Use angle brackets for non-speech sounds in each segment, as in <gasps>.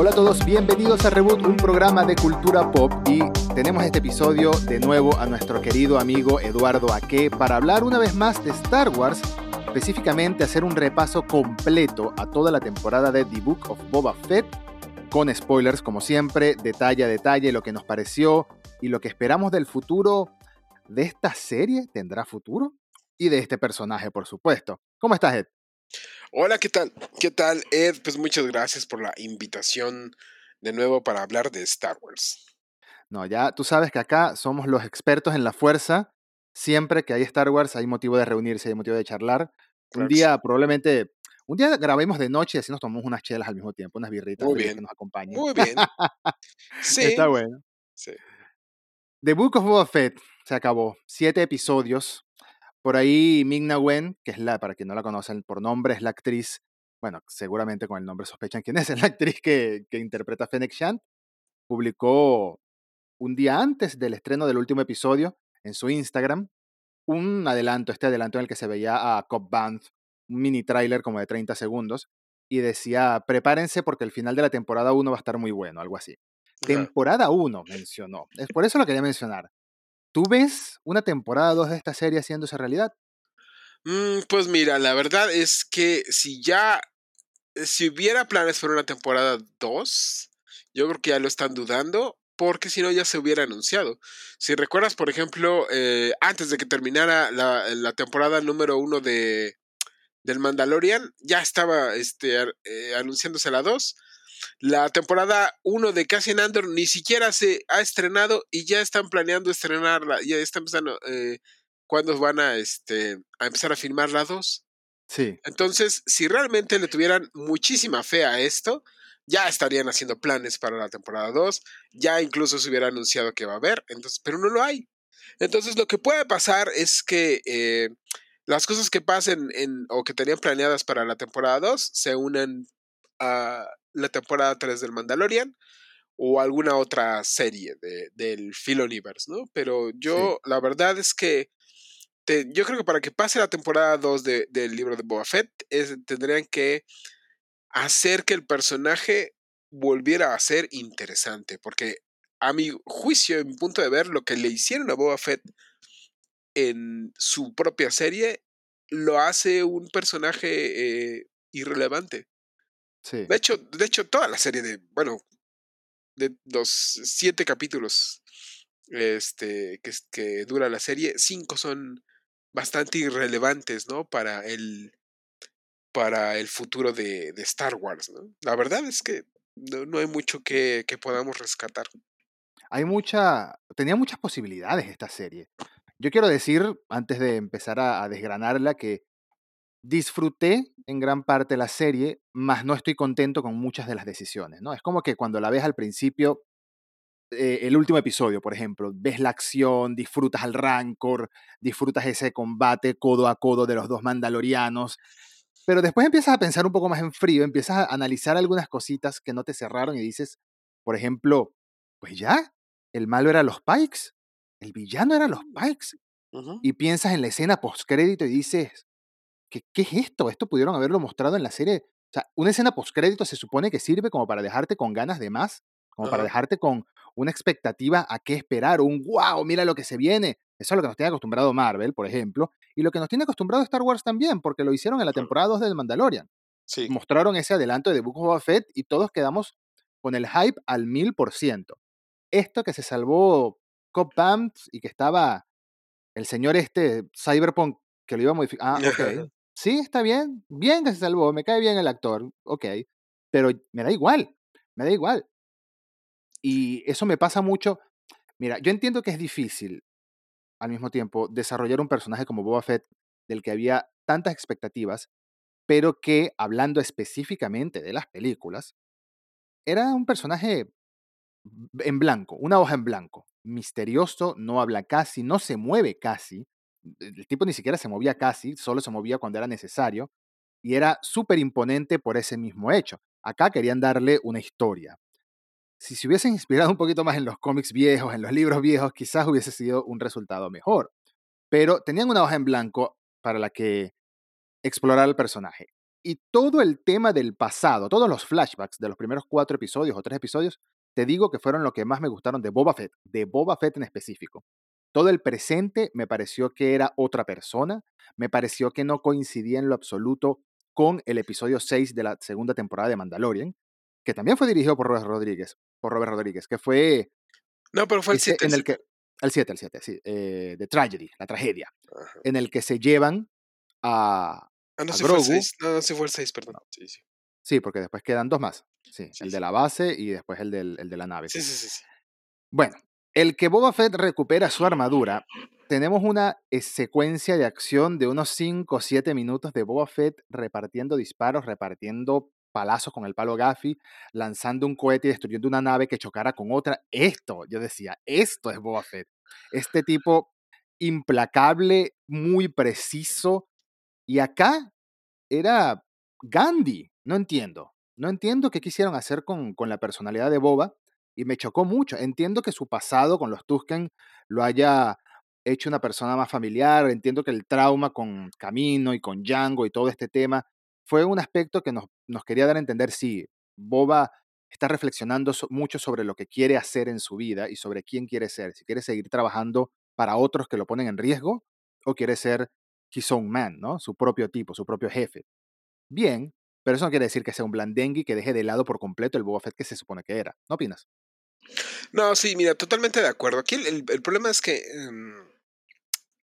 Hola a todos, bienvenidos a Reboot, un programa de cultura pop y tenemos este episodio de nuevo a nuestro querido amigo Eduardo Aque para hablar una vez más de Star Wars, específicamente hacer un repaso completo a toda la temporada de The Book of Boba Fett, con spoilers como siempre, detalle a detalle lo que nos pareció y lo que esperamos del futuro de esta serie, ¿tendrá futuro? Y de este personaje, por supuesto. ¿Cómo estás, Ed? Hola, ¿qué tal? ¿Qué tal, Ed? Pues muchas gracias por la invitación de nuevo para hablar de Star Wars. No, ya tú sabes que acá somos los expertos en la fuerza. Siempre que hay Star Wars hay motivo de reunirse, hay motivo de charlar. un día probablemente, un día grabemos de noche y así nos tomamos unas chelas al mismo tiempo, unas birritas Muy bien. que nos acompañen. Muy bien. <laughs> sí. Está bueno. Sí. The Book of Boba Fett se acabó. Siete episodios. Por ahí Ming-Na Wen, que es la, para quien no la conocen por nombre, es la actriz, bueno, seguramente con el nombre sospechan quién es, <laughs> es la actriz que, que interpreta a Fennec Shand, publicó un día antes del estreno del último episodio en su Instagram un adelanto, este adelanto en el que se veía a Cobb Band, un mini tráiler como de 30 segundos, y decía, prepárense porque el final de la temporada 1 va a estar muy bueno, algo así. Temporada 1 mencionó. Es por eso lo quería mencionar. ¿Tú ves una temporada 2 de esta serie haciéndose realidad? Mm, pues mira, la verdad es que si ya, si hubiera planes para una temporada 2, yo creo que ya lo están dudando, porque si no ya se hubiera anunciado. Si recuerdas, por ejemplo, eh, antes de que terminara la, temporada número 1 de, del Mandalorian, ya estaba este, eh, anunciándose la 2 la temporada 1 de Cassian Andor ni siquiera se ha estrenado y ya están planeando estrenarla. Ya están empezando. Eh, ¿Cuándo van a, este, a empezar a filmar la 2? Sí. Entonces, si realmente le tuvieran muchísima fe a esto, ya estarían haciendo planes para la temporada 2. Ya incluso se hubiera anunciado que va a haber. Entonces, pero no lo hay. Entonces, lo que puede pasar es que. Eh, las cosas que pasen en, o que tenían planeadas para la temporada 2 se unen a, la temporada 3 del Mandalorian o alguna otra serie de, del Phil Universe, ¿no? Pero yo, la verdad es que yo creo que para que pase la temporada 2 del libro de Boba Fett, tendrían que hacer que el personaje volviera a ser interesante, porque a mi juicio, en mi punto de ver, lo que le hicieron a Boba Fett en su propia serie lo hace un personaje eh, irrelevante. De hecho, de hecho, toda la serie de, bueno, de los siete capítulos este, que, que dura la serie, cinco son bastante irrelevantes, ¿no? Para el, para el futuro de, de Star Wars, ¿no? La verdad es que no, no hay mucho que, que, podamos rescatar. Hay mucha, tenía muchas posibilidades esta serie. Yo quiero decir, antes de empezar a, a desgranarla, que disfruté en gran parte la serie, mas no estoy contento con muchas de las decisiones, ¿no? Es como que cuando la ves al principio, eh, el último episodio, por ejemplo, ves la acción, disfrutas al rancor, disfrutas ese combate codo a codo de los dos mandalorianos, pero después empiezas a pensar un poco más en frío, empiezas a analizar algunas cositas que no te cerraron y dices, por ejemplo, pues ya, el malo era los Pikes, el villano era los Pikes. Y piensas en la escena postcrédito y dices, ¿qué, ¿qué es esto? Esto pudieron haberlo mostrado en la serie. O sea, una escena postcrédito se supone que sirve como para dejarte con ganas de más, como para dejarte con una expectativa a qué esperar, un wow, mira lo que se viene. Eso es lo que nos tiene acostumbrado Marvel, por ejemplo, y lo que nos tiene acostumbrado Star Wars también, porque lo hicieron en la temporada 2 del Mandalorian. Sí. Mostraron ese adelanto de Book of Fett y todos quedamos con el hype al mil por ciento. Esto que se salvó Cop Pants y que estaba el señor este, Cyberpunk, que lo iba a modificar. Ah, ok. Sí, está bien, bien que se salvó, me cae bien el actor, ok, pero me da igual, me da igual. Y eso me pasa mucho. Mira, yo entiendo que es difícil al mismo tiempo desarrollar un personaje como Boba Fett del que había tantas expectativas, pero que, hablando específicamente de las películas, era un personaje en blanco, una hoja en blanco, misterioso, no habla casi, no se mueve casi, el tipo ni siquiera se movía casi, solo se movía cuando era necesario, y era súper imponente por ese mismo hecho. Acá querían darle una historia. Si se hubiesen <laughs> inspirado un poquito más en los cómics viejos, en los libros viejos, quizás hubiese sido un resultado mejor. Pero tenían una hoja en blanco para la que explorar el personaje. Y todo el tema del pasado, todos los flashbacks de los primeros cuatro episodios o tres episodios, te digo que fueron lo que más me gustaron de Boba Fett, de Boba Fett en específico. Todo el presente me pareció que era otra persona, me pareció que no coincidía en lo absoluto con el episodio 6 de la segunda temporada de Mandalorian, que también fue dirigido por Robert Rodríguez, por Robert Rodríguez, que fue No, pero fue el ese 7. en el que el 7, el 7, sí, eh, The Tragedy, la tragedia, Ajá. en el que se llevan a Ah, no, a sí fue el Grogu. 6. No, no, sí fue el 6, perdón. Sí, sí. Sí, porque después quedan dos más. Sí, Sí, el de la base y después el, del, el de la nave. Sí, sí, sí. Bueno, el que Boba Fett recupera su armadura, tenemos una eh, secuencia de acción de unos 5 o 7 minutos de Boba Fett repartiendo disparos, repartiendo palazos con el palo Gaffy, lanzando un cohete y destruyendo una nave que chocara con otra. Esto, yo decía, esto es Boba Fett. Este tipo implacable, muy preciso. Y acá era Gandhi. No entiendo. No entiendo qué quisieron hacer con, con la personalidad de Boba y me chocó mucho. Entiendo que su pasado con los Tusken lo haya hecho una persona más familiar. Entiendo que el trauma con Camino y con Django y todo este tema fue un aspecto que nos, nos quería dar a entender, sí, Boba está reflexionando mucho sobre lo que quiere hacer en su vida y sobre quién quiere ser. Si quiere seguir trabajando para otros que lo ponen en riesgo o quiere ser his own man, ¿no? Su propio tipo, su propio jefe. Bien, pero eso no quiere decir que sea un blandengue que deje de lado por completo el Boba Fett que se supone que era. ¿No opinas? No, sí, mira, totalmente de acuerdo. Aquí el, el- el problema es que em,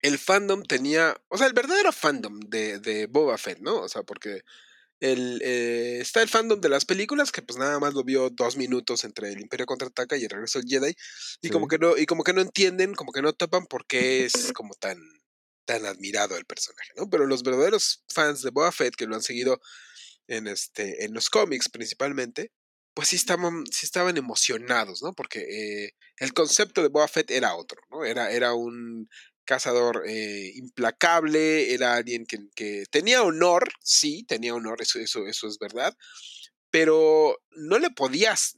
el fandom tenía, o sea, el verdadero fandom de, de Boba Fett, ¿no? O sea, porque el, eh, está el fandom de las películas que pues nada más lo vio dos minutos entre el Imperio contraataca y el regreso del Jedi y como que no y como que no entienden, como que no topan por qué es como tan tan admirado el personaje, ¿no? Pero los verdaderos fans de Boba Fett que lo han seguido en este en los cómics principalmente, pues sí estaban sí estaban emocionados, ¿no? Porque eh, el concepto de Boba Fett era otro, ¿no? Era era un cazador eh, implacable, era alguien que, que tenía honor, sí, tenía honor, eso, eso, eso es verdad, pero no le podías,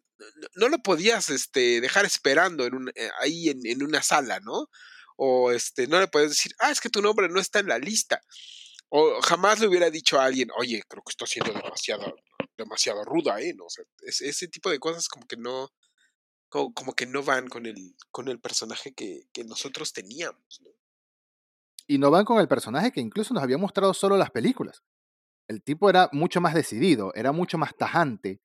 no, lo podías este, dejar esperando en un, eh, ahí en, en una sala, ¿no? O este, no le puedes decir, ah, es que tu nombre no está en la lista. O jamás le hubiera dicho a alguien, oye, creo que estoy siendo demasiado, demasiado ruda, ¿eh? No, o sea, es- ese tipo de cosas como que no, como, como que no van con el, con el personaje que, que nosotros teníamos, ¿no? Y no van con el personaje que incluso nos había mostrado solo las películas. El tipo era mucho más decidido, era mucho más tajante,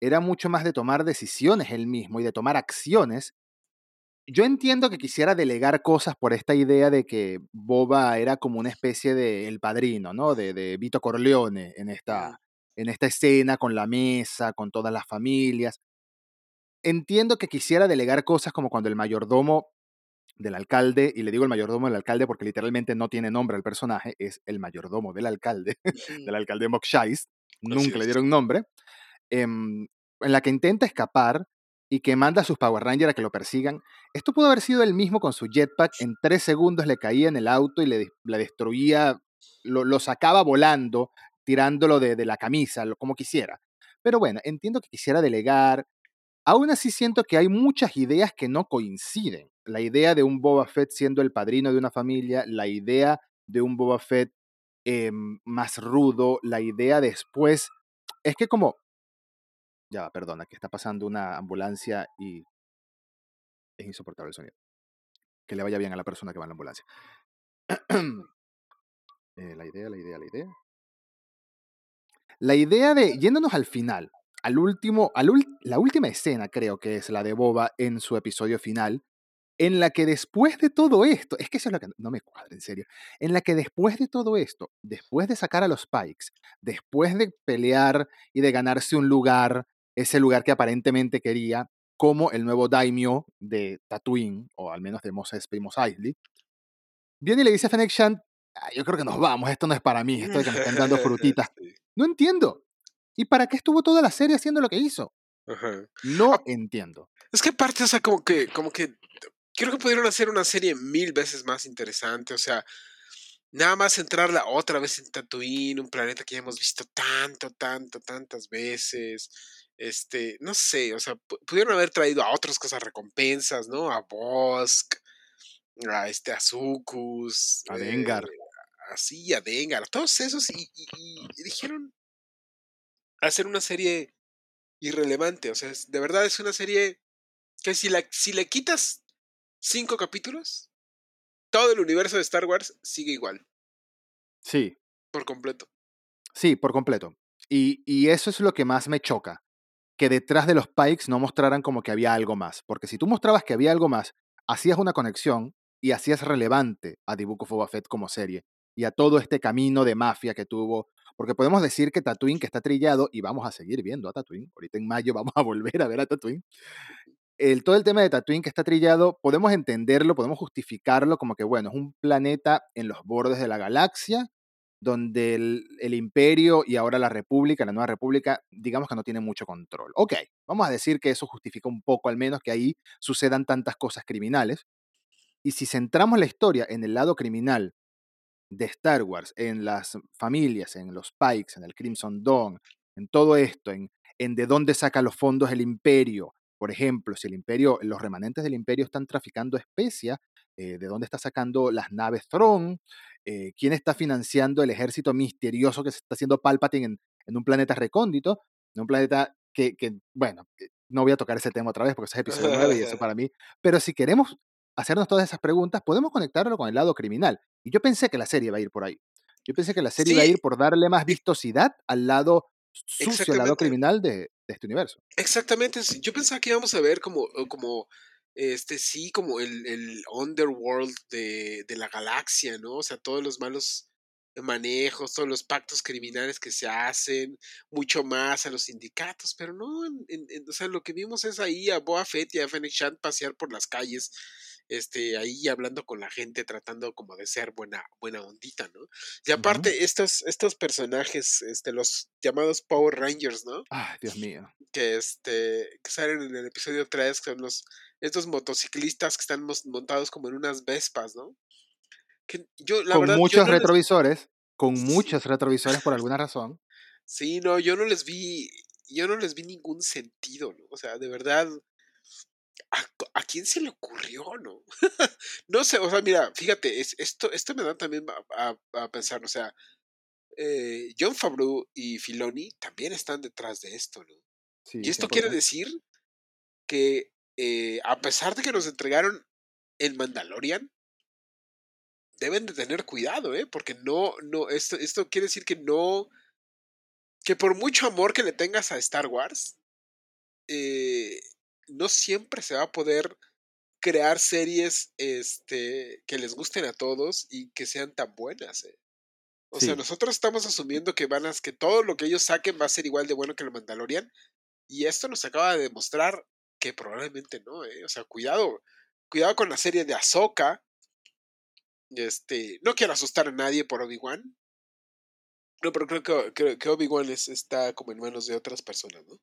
era mucho más de tomar decisiones él mismo y de tomar acciones. Yo entiendo que quisiera delegar cosas por esta idea de que Boba era como una especie de el padrino, ¿no? De, de Vito Corleone en esta, en esta escena con la mesa, con todas las familias. Entiendo que quisiera delegar cosas como cuando el mayordomo del alcalde, y le digo el mayordomo del alcalde porque literalmente no tiene nombre al personaje, es el mayordomo del alcalde, <laughs> del alcalde Mokshais, nunca le dieron nombre, em, en la que intenta escapar y que manda a sus Power Rangers a que lo persigan. Esto pudo haber sido él mismo con su jetpack, en tres segundos le caía en el auto y le, le destruía, lo, lo sacaba volando, tirándolo de, la camisa, como quisiera. Pero bueno, entiendo que quisiera delegar. Aún así siento que hay muchas ideas que no coinciden. La idea de un Boba Fett siendo el padrino de una familia, la idea de un Boba Fett em, más rudo, la idea después... Es que como... Ya, perdona, que está pasando una ambulancia y es insoportable el sonido. Que le vaya bien a la persona que va en la ambulancia. <clears throat> Eh, la idea, la idea, la idea. La idea de, yéndonos al final, al último, al la última escena creo que es la de Boba en su episodio final, en la que después de todo esto, es que eso es lo que no me cuadra, en serio, en la que después de todo esto, después de sacar a los Pikes, después de pelear y de ganarse un lugar, ese lugar que aparentemente quería, como el nuevo daimyo de Tatooine, o al menos de Mos y Mos Eisley, viene y le dice a Fennec Shand, "Ah, yo creo que nos vamos, esto no es para mí, esto de que me estén dando <laughs> frutitas. No entiendo. ¿Y para qué estuvo toda la serie haciendo lo que hizo? ajá. No Ah, entiendo. Es que aparte, o sea, como que, como que creo que pudieron hacer una serie mil veces más interesante. O sea, nada más centrarla otra vez en Tatooine, un planeta que ya hemos visto tanto, tanto, tantas veces. Este, no sé, o sea, pu- pudieron haber traído a otras cosas recompensas, ¿no? A Bosk, a este A eh, Dengar. Así, a Dengar, todos esos, y, y- y dijeron, hacer una serie irrelevante. O sea, es- de verdad es una serie que si, la, si le quitas cinco capítulos, todo el universo de Star Wars sigue igual, Sí, por completo. sí, por completo. Y, y eso es lo que más me choca, que detrás de los Pikes no mostraran como que había algo más. Porque si tú mostrabas que había algo más, hacías una conexión y hacías relevante a The Book of Boba Fett como serie y a todo este camino de mafia que tuvo. Porque podemos decir que Tatooine que está trillado y vamos a seguir viendo a Tatooine. Ahorita en mayo <laughs> vamos a volver a ver a Tatooine. El, todo el tema de Tatooine que está trillado, podemos entenderlo, podemos justificarlo como que, bueno, es un planeta en los bordes de la galaxia donde el, el, imperio y ahora la república, la nueva república, digamos que no tiene mucho control. Ok, vamos a decir que eso justifica un poco al menos que ahí sucedan tantas cosas criminales. Y si centramos la historia en el lado criminal de Star Wars, en las familias, en los Pikes, en el Crimson Dawn, en todo esto, en, en de dónde saca los fondos el imperio, por ejemplo, si el imperio, los remanentes del imperio están traficando especia, eh, de dónde está sacando las naves Throne, eh, quién está financiando el ejército misterioso que se está haciendo Palpatine en, en un planeta recóndito, en un planeta que, que, bueno, no voy a tocar ese tema otra vez porque ese es episodio 9 y eso <laughs> para mí, pero si queremos hacernos todas esas preguntas, podemos conectarlo con el lado criminal. Y yo pensé que la serie iba a ir por ahí. Yo pensé que la serie Sí, iba a ir por darle más vistosidad al lado sucio, al lado criminal de, de este universo. Exactamente. Yo pensaba que íbamos a ver como, como este, sí, como el, el underworld de, de la galaxia, ¿no? O sea, todos los malos manejos, todos los pactos criminales que se hacen, mucho más a los sindicatos, pero no, en, o sea, lo que vimos es ahí a Boa Fett y a Fennec Shand pasear por las calles, este, ahí hablando con la gente, tratando como de ser buena, buena ondita, ¿no? Y aparte, uh -huh. estos, estos personajes, este, los llamados Power Rangers, ¿no? Ay, Dios mío. Que, este, que salen en el episodio 3, que son los, estos motociclistas que están montados como en unas Vespas, ¿no? Que yo, la con verdad, muchos yo no retrovisores, les... con Sí. muchos retrovisores por alguna razón. Sí, no, yo no les vi, yo no les vi ningún sentido, ¿no? O sea, de verdad, ¿a, a quién se le ocurrió, no? <laughs> no sé, o sea, mira, fíjate, es, esto, esto me da también a, a, a pensar, o sea, eh, John Favreau y Filoni también están detrás de esto, ¿no? Sí, y esto 100%. quiere decir que eh, a pesar de que nos entregaron el Mandalorian, deben de tener cuidado, ¿eh? Porque no, no, esto, esto quiere decir que no, que por mucho amor que le tengas a Star Wars, eh, no siempre se va a poder crear series este, que les gusten a todos y que sean tan buenas, ¿eh? O Sí. sea, nosotros estamos asumiendo que van a, que todo lo que ellos saquen va a ser igual de bueno que el Mandalorian. Y esto nos acaba de demostrar que probablemente no, ¿eh? O sea, cuidado, cuidado con la serie de Ahsoka. Este, no quiero asustar a nadie por Obi-Wan. No, pero creo que, creo que Obi-Wan está como en manos de otras personas, ¿no?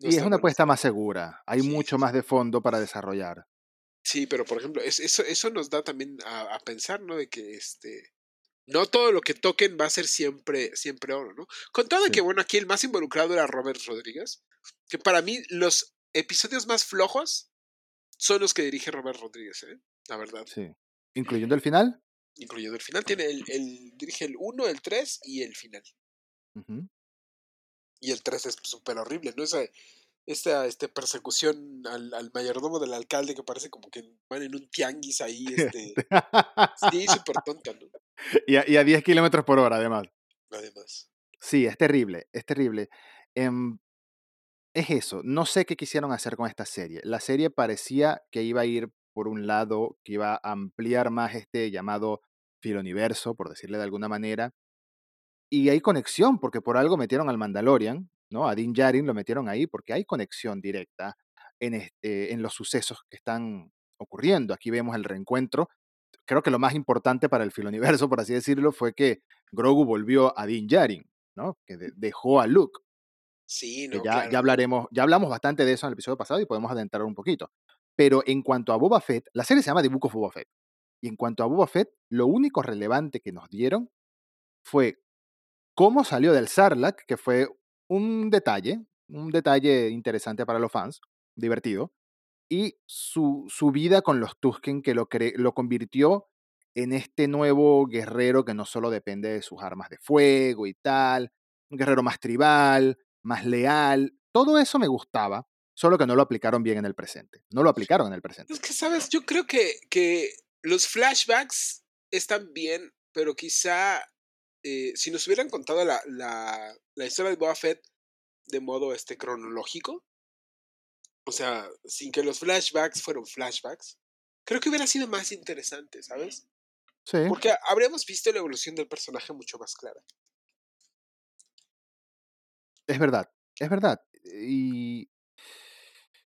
No y es una apuesta más segura. Hay Sí, mucho más de fondo para desarrollar. Sí, pero por ejemplo, es- eso, eso nos da también a, a pensar, ¿no? De que este. No todo lo que toquen va a ser siempre, siempre oro, ¿no? Con todo Sí. que, bueno, aquí el más involucrado era Robert Rodríguez. Que para mí, los episodios más flojos son los que dirige Robert Rodríguez, ¿eh? La verdad. Sí. Incluyendo el final. Incluyendo el final. Tiene el, el, dirige el 1, el 3 y el final. Y el 3 es súper horrible, ¿no? Esa, esta este, persecución al, al mayordomo del alcalde que parece como que van en un tianguis ahí, este. Sí, <laughs> súper tonta, ¿no? y, a, y a 10 kilómetros por hora, además. Además. Sí, es terrible, es terrible. Em, es eso, no sé qué quisieron hacer con esta serie. La serie parecía que iba a ir por un lado, que iba a ampliar más este llamado filoniverso, por decirle de alguna manera. Y hay conexión, porque por algo metieron al Mandalorian, ¿no? A Din Djarin lo metieron ahí, porque hay conexión directa en, este, en los sucesos que están ocurriendo. Aquí vemos el reencuentro. Creo que lo más importante para el filoniverso, por así decirlo, fue que Grogu volvió a Din Djarin, ¿no? Que de- dejó a Luke Sí, no, ya, claro. ya hablaremos, ya hablamos bastante de eso en el episodio pasado y podemos adentrar un poquito. Pero en cuanto a Boba Fett, la serie se llama The Book of Boba Fett. Y en cuanto a Boba Fett, lo único relevante que nos dieron fue cómo salió del Sarlacc, que fue un detalle, un detalle interesante para los fans, divertido, y su, su vida con los Tusken, que lo, cre- lo convirtió en este nuevo guerrero que no solo depende de sus armas de fuego y tal, un guerrero más tribal, más leal. Todo eso me gustaba, solo que no lo aplicaron bien en el presente. No lo aplicaron en el presente. Es que, ¿sabes? Yo creo que, que los flashbacks están bien, pero quizá eh, si nos hubieran contado la, la, la historia de Boba Fett de modo este, cronológico, o sea, sin que los flashbacks fueran flashbacks, creo que hubiera sido más interesante, ¿sabes? Sí. Porque habríamos visto la evolución del personaje mucho más clara. Es verdad, es verdad. Y,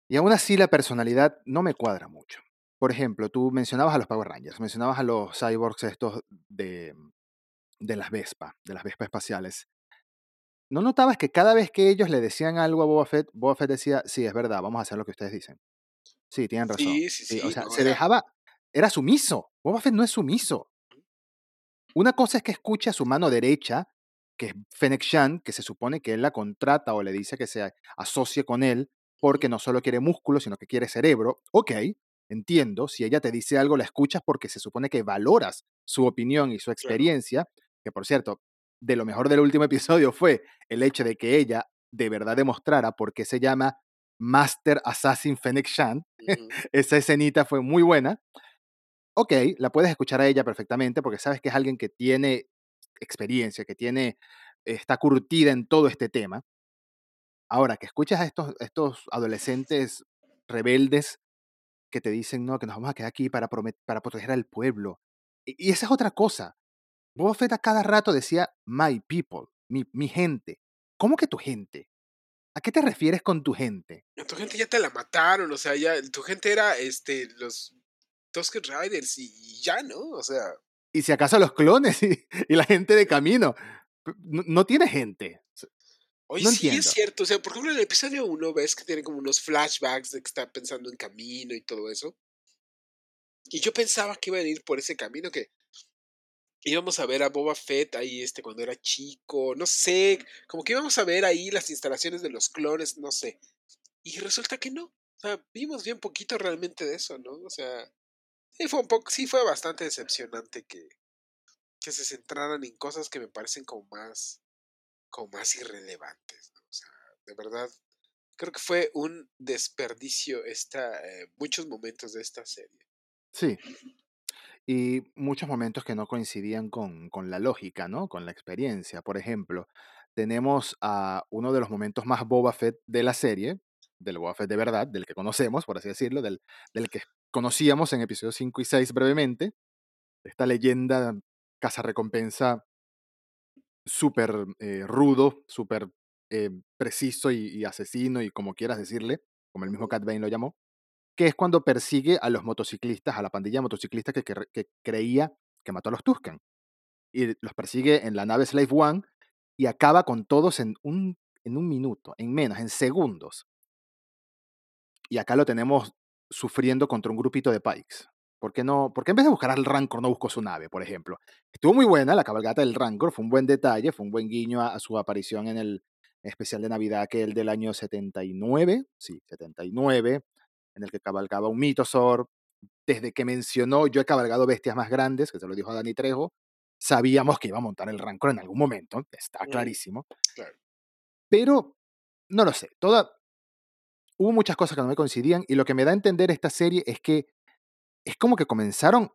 y aún así la personalidad no me cuadra mucho. Por ejemplo, tú mencionabas a los Power Rangers, mencionabas a los cyborgs estos de, de las Vespa, de las Vespa espaciales. ¿No notabas que cada vez que ellos le decían algo a Boba Fett, Boba Fett decía, sí, es verdad, vamos a hacer lo que ustedes dicen? Sí, tienen razón. Sí, sí, sí. o sea, no, se era- dejaba, era sumiso. Boba Fett no es sumiso. Una cosa es que escuche a su mano derecha, que es Fennec Shan, que se supone que él la contrata o le dice que se asocie con él porque no solo quiere músculo, sino que quiere cerebro. Ok, entiendo. Si ella te dice algo, la escuchas porque se supone que valoras su opinión y su experiencia. Que por cierto, de lo mejor del último <laughs> episodio fue el hecho de que ella de verdad demostrara por qué se llama Master Assassin Fennec Shan. <laughs> Esa escenita fue muy buena. Ok, la puedes escuchar a ella perfectamente porque sabes que es alguien que tiene experiencia, que tiene, está curtida en todo este tema. Ahora, que escuchas a estos, estos adolescentes rebeldes que te dicen, no, que nos vamos a quedar aquí para, para proteger al pueblo. Y, y esa es otra cosa. Boba Fett a cada rato decía, my people, mi, mi gente. ¿Cómo que tu gente? ¿A qué te refieres con tu gente? Tu gente ya te la mataron, o sea, ya tu gente era este los Tusken Riders y, y ya, ¿no? O sea, Y si acaso los clones <laughs> y, y la gente de camino. No, no tiene gente. oye, No sí entiendo. es cierto, o sea, por ejemplo, en el episodio 1 ves que tiene como unos flashbacks de que está pensando en camino y todo eso. Y yo pensaba que iba a ir por ese camino que íbamos a ver a Boba Fett ahí este cuando era chico, no sé, como que íbamos a ver ahí las instalaciones de los clones, no sé. Y resulta que no. O sea, vimos bien poquito realmente de eso, ¿no? O sea, sí fue un poco, sí fue bastante decepcionante que, que se centraran en cosas que me parecen como más, como más irrelevantes, ¿no? O sea, de verdad, creo que fue un desperdicio esta, eh, muchos momentos de esta serie. Sí. Y muchos momentos que no coincidían con, con la lógica, ¿no? Con la experiencia. Por ejemplo, tenemos a uno de los momentos más Boba Fett de la serie, del Boba Fett de verdad, del que conocemos, por así decirlo, del, del que conocíamos en episodios 5 y 6 brevemente. Esta leyenda recompensa súper eh, rudo, súper eh, preciso y, y asesino y como quieras decirle, como el mismo. Cat Bane lo llamó, que es cuando persigue a los motociclistas, a la pandilla de motociclistas que, cre- que creía que mató a los Tusken. Y los persigue en la nave Slave One y acaba con todos en un, en un minuto, en menos, en segundos. Y acá lo tenemos sufriendo contra un grupito de Pikes. ¿Por qué, no, ¿Por qué en vez de buscar al Rancor no buscó su nave, por ejemplo? Estuvo muy buena la cabalgata del Rancor, fue un buen detalle, fue un buen guiño a, su aparición en el especial de Navidad aquel del año 79, sí, 79, en el que cabalgaba un Mitosor. Desde que mencionó yo he cabalgado bestias más grandes, que se lo dijo a Dani Trejo, sabíamos que iba a montar el Rancor en algún momento, está clarísimo. Claro. Pero, no lo sé, toda... Hubo muchas cosas que no me coincidían y lo que me da a entender esta serie es que es como que comenzaron,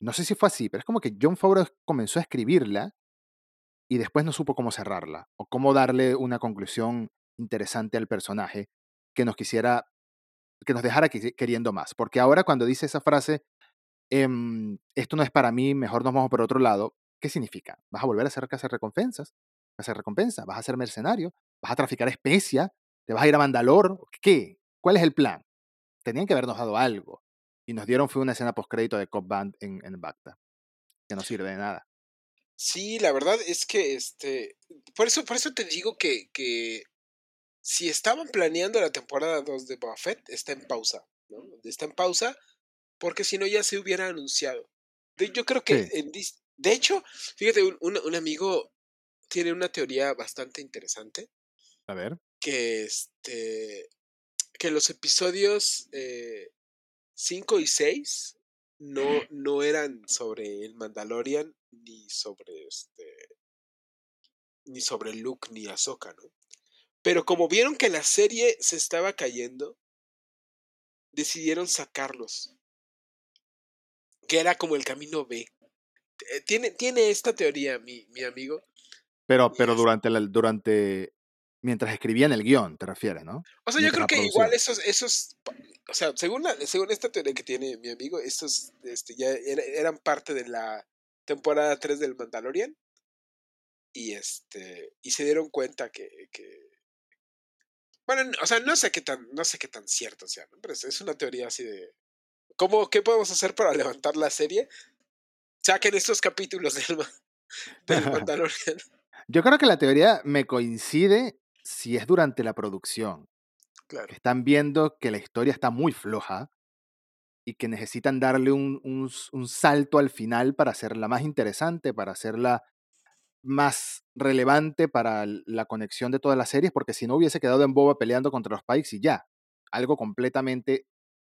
no sé si fue así, pero es como que John Favreau comenzó a escribirla y después no supo cómo cerrarla o cómo darle una conclusión interesante al personaje que nos quisiera, que nos dejara queriendo más. Porque ahora cuando dice esa frase, em, esto no es para mí, mejor nos vamos por otro lado, ¿qué significa? ¿Vas a volver a hacer recompensas? ¿Hacer recompensas? ¿Vas a ser mercenario? ¿Vas a traficar especia? ¿Te vas a ir a Mandalor? ¿Qué? ¿Cuál es el plan? Tenían que habernos dado algo. Y nos dieron fue una escena postcrédito de Cop Band en, en Bacta, que no sirve de nada. Sí, la verdad es que este. Por eso, por eso te digo que, que si estaban planeando la temporada 2 de Boba Fett, está en pausa. ¿no? Está en pausa porque si no ya se hubiera anunciado. De- yo creo que, Sí. en dis- de hecho, fíjate, un, un- un amigo tiene una teoría bastante interesante A ver. que este que los episodios 5 y 6 no, no eran sobre el Mandalorian ni sobre este ni sobre Luke ni Ahsoka, ¿no? Pero como vieron que la serie se estaba cayendo, decidieron sacarlos. Que era como el camino B. Eh, Tiene, tiene esta teoría, mi, mi amigo. Pero, pero durante, la, durante, mientras escribían el guion, te refieres, ¿no? O sea, yo creo que igual esos, esos, o sea, según, la- según esta teoría que tiene mi amigo, estos este, ya era- eran parte de la temporada 3 del Mandalorian. Y este, y se dieron cuenta que, que bueno, o sea, no sé qué tan, no sé qué tan cierto sea, ¿no? pero es, una teoría así de, ¿cómo, qué podemos hacer para <laughs> levantar la serie? Saquen estos capítulos del, <laughs> del <laughs> Mandalorian. Yo creo que la teoría me coincide si es durante la producción. Claro. están viendo que la historia está muy floja y que necesitan darle un, un salto al final para hacerla más interesante, para hacerla más relevante para la conexión de todas las series, porque si no hubiese quedado en boba peleando contra los Pikes y ya, algo completamente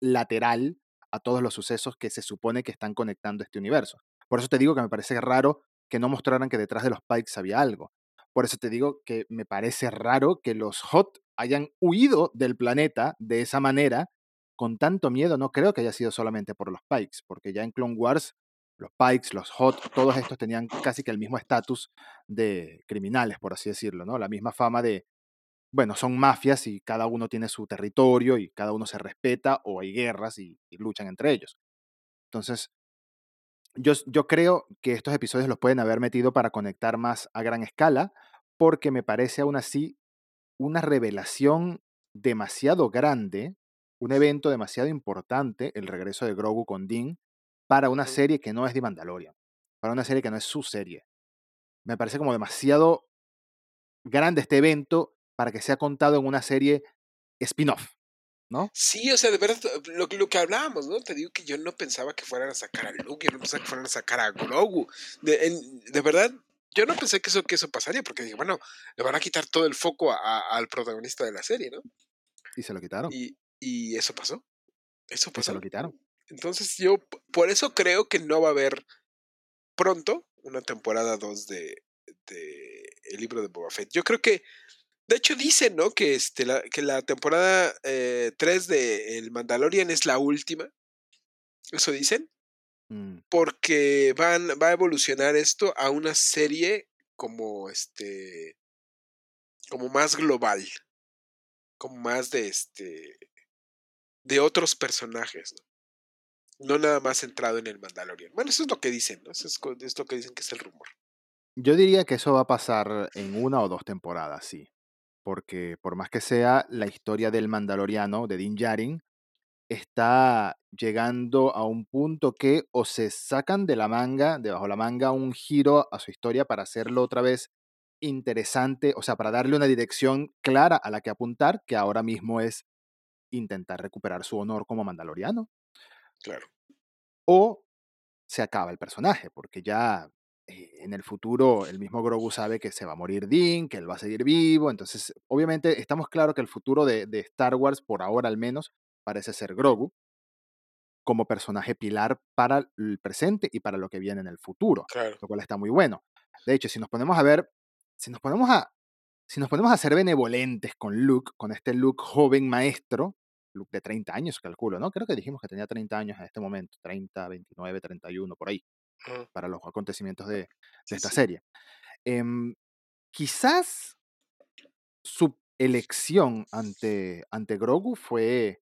lateral a todos los sucesos que se supone que están conectando este universo. Por eso te digo que me parece raro que no mostraran que detrás de los Pikes había algo. Por eso te digo que me parece raro que los Hot hayan huido del planeta de esa manera con tanto miedo. No creo que haya sido solamente por los Pikes, porque ya en Clone Wars los Pikes, los Hot, todos estos tenían casi que el mismo estatus de criminales, por así decirlo, ¿no? La misma fama de, bueno, son mafias y cada uno tiene su territorio y cada uno se respeta o hay guerras y, luchan entre ellos. Entonces, yo, yo creo que estos episodios los pueden haber metido para conectar más a gran escala, porque me parece aún así una revelación demasiado grande, un evento demasiado importante, el regreso de Grogu con Din, para una serie que no es de Mandalorian, para una serie que no es su serie. Me parece como demasiado grande este evento para que sea contado en una serie spin-off, ¿no? Sí, o sea, de verdad, lo, que- lo que hablábamos, ¿no? Te digo que yo no pensaba que fueran a sacar a Luke, yo no pensaba que fueran a sacar a Grogu. De, en- de verdad, yo no pensé que eso, que eso pasaría, porque dije, bueno, le van a quitar todo el foco a- a- al protagonista de la serie, ¿no? Y se lo quitaron. Y, y eso pasó. Eso Y se pasó. lo quitaron. Entonces yo, por eso creo que no va a haber pronto una temporada 2 de, de el libro de Boba Fett. Yo creo que, de hecho dicen, ¿no? Que, este, la, que la temporada 3 de El Mandalorian es la última. Eso dicen. Mm, Porque van, va a evolucionar esto a una serie como este. como más global. Como más de este. de otros personajes, ¿no? No nada más centrado en el Mandalorian. Bueno, eso es lo que dicen, ¿no? Eso es, lo que dicen que es el rumor. Yo diría que eso va a pasar en una o dos temporadas, sí. Porque por más que sea, la historia del Mandaloriano, de Din Djarin, está llegando a un punto que o se sacan de la manga, debajo la manga, un giro a su historia para hacerlo otra vez interesante, o sea, para darle una dirección clara a la que apuntar, que ahora mismo es intentar recuperar su honor como mandaloriano, Claro. O se acaba el personaje, porque ya eh, en el futuro el mismo Grogu sabe que se va a morir Din, que él va a seguir vivo, entonces obviamente estamos claros que el futuro de, de Star Wars, por ahora al menos, parece ser Grogu como personaje pilar para el presente y para lo que viene en el futuro, Claro. lo cual está muy bueno. De hecho, si nos ponemos a ver, si nos ponemos a, si nos ponemos a ser benevolentes con Luke, con este Luke joven maestro, Luke de 30 años, calculo, ¿no? Creo que dijimos que tenía 30 años en este momento, 30, 29, 31, por ahí, Ajá. para los acontecimientos de, de Sí, esta sí. serie. Em, quizás su elección ante, ante Grogu fue,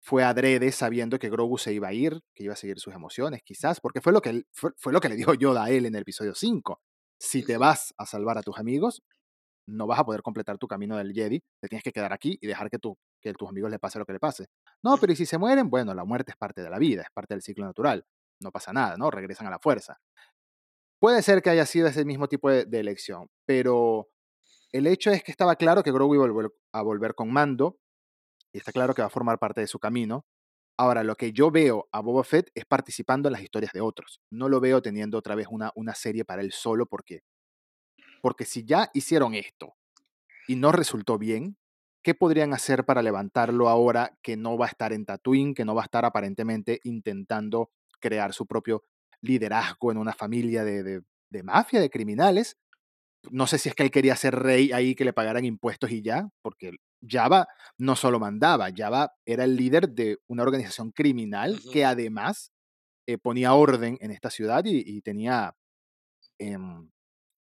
fue adrede sabiendo que Grogu se iba a ir, que iba a seguir sus emociones, quizás, porque fue lo que, fue, fue lo que le dijo Yoda a él en el episodio 5. Si te vas a salvar a tus amigos, no vas a poder completar tu camino del Jedi, te tienes que quedar aquí y dejar que, tu, que a tus amigos le pase lo que le pase. No, pero ¿y si se mueren? Bueno, la muerte es parte de la vida, es parte del ciclo natural, no pasa nada, ¿no? Regresan a la fuerza. Puede ser que haya sido ese mismo tipo de, de elección, pero el hecho es que estaba claro que Grogu iba a volver, a volver con Mando, y está claro que va a formar parte de su camino. Ahora, lo que yo veo a Boba Fett es participando en las historias de otros. No lo veo teniendo otra vez una, una serie para él solo, porque, porque si ya hicieron esto y no resultó bien, ¿qué podrían hacer para levantarlo ahora que no va a estar en Tatooine, que no va a estar aparentemente intentando crear su propio liderazgo en una familia de, de, de mafia, de criminales? no sé si es que él quería ser rey ahí, que le pagaran impuestos y ya, porque Java no solo mandaba, Java era el líder de una organización criminal que además eh, ponía orden en esta ciudad y, y tenía em,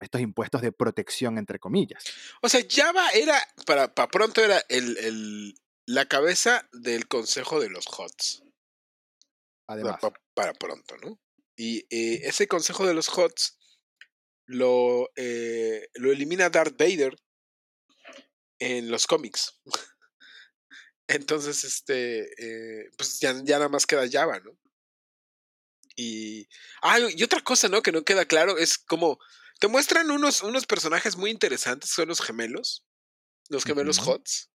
estos impuestos de protección, entre comillas. O sea, Java era, para, para pronto era el, el- la cabeza del consejo de los HOTS. Además, pa- para pronto, ¿no? Y eh, ese consejo de los HOTS lo, eh, lo elimina Darth Vader en los cómics. <laughs> Entonces, este, eh, pues ya, ya nada más queda Java, ¿no? Y, ah, y otra cosa, ¿no? Que no queda claro es como te muestran unos, unos personajes muy interesantes, son los gemelos, los gemelos Ujú. HOTS,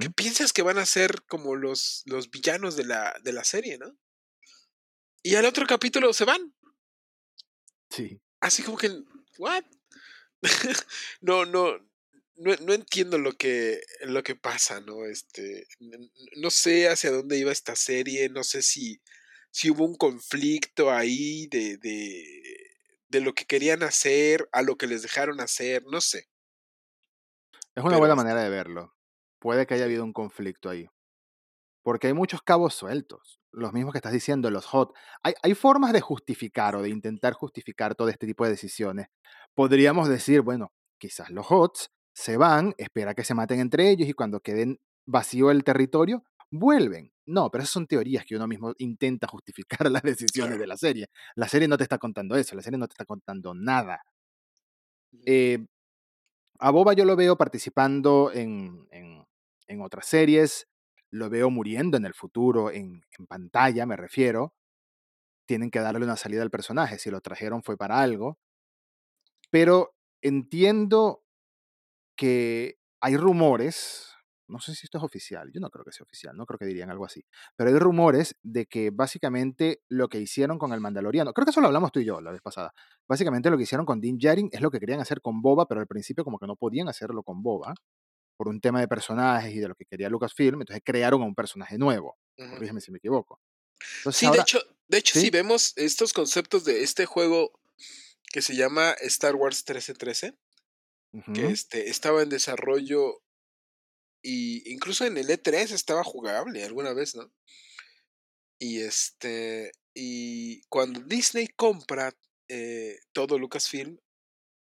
que piensas que van a ser como los, los villanos de la, de la serie, ¿no? Y al otro capítulo se van, sí. así como que, ¿what? <laughs> no, no, no, no entiendo lo que, lo que pasa, ¿no? Este, no sé hacia dónde iba esta serie, no sé si, si hubo un conflicto ahí de, de, de lo que querían hacer a lo que les dejaron hacer, no sé. Es una Pero buena manera de verlo. Puede que haya habido un conflicto ahí. Porque hay muchos cabos sueltos. Los mismos que estás diciendo, los hot. Hay, hay formas de justificar o de intentar justificar todo este tipo de decisiones. Podríamos decir, bueno, quizás los hots se van, espera que se maten entre ellos y cuando queden vacío el territorio, vuelven. No, pero esas son teorías que uno mismo intenta justificar <laughs> las decisiones de la serie. La serie no te está contando eso, la serie no te está contando nada. Eh, a Boba yo lo veo participando en, en- en otras series, lo veo muriendo en el futuro, en, en pantalla me refiero. Tienen que darle una salida al personaje, si lo trajeron fue para algo, pero entiendo que hay rumores, no sé si esto es oficial, yo no creo que sea oficial, no creo que dirían algo así, pero hay rumores de que básicamente lo que hicieron con el Mandaloriano, creo que eso lo hablamos tú y yo la vez pasada, básicamente lo que hicieron con Din Djarin es lo que querían hacer con Boba, pero al principio como que no podían hacerlo con Boba por un tema de personajes y de lo que quería Lucasfilm, entonces crearon a un personaje nuevo, corrígeme si me equivoco. Entonces Sí, de hecho, de hecho, si ¿sí? vemos estos conceptos de este juego que se llama Star Wars 1313, que este, estaba en desarrollo y incluso en el E3 estaba jugable alguna vez, ¿no? Y este, y cuando Disney compra eh, todo Lucasfilm,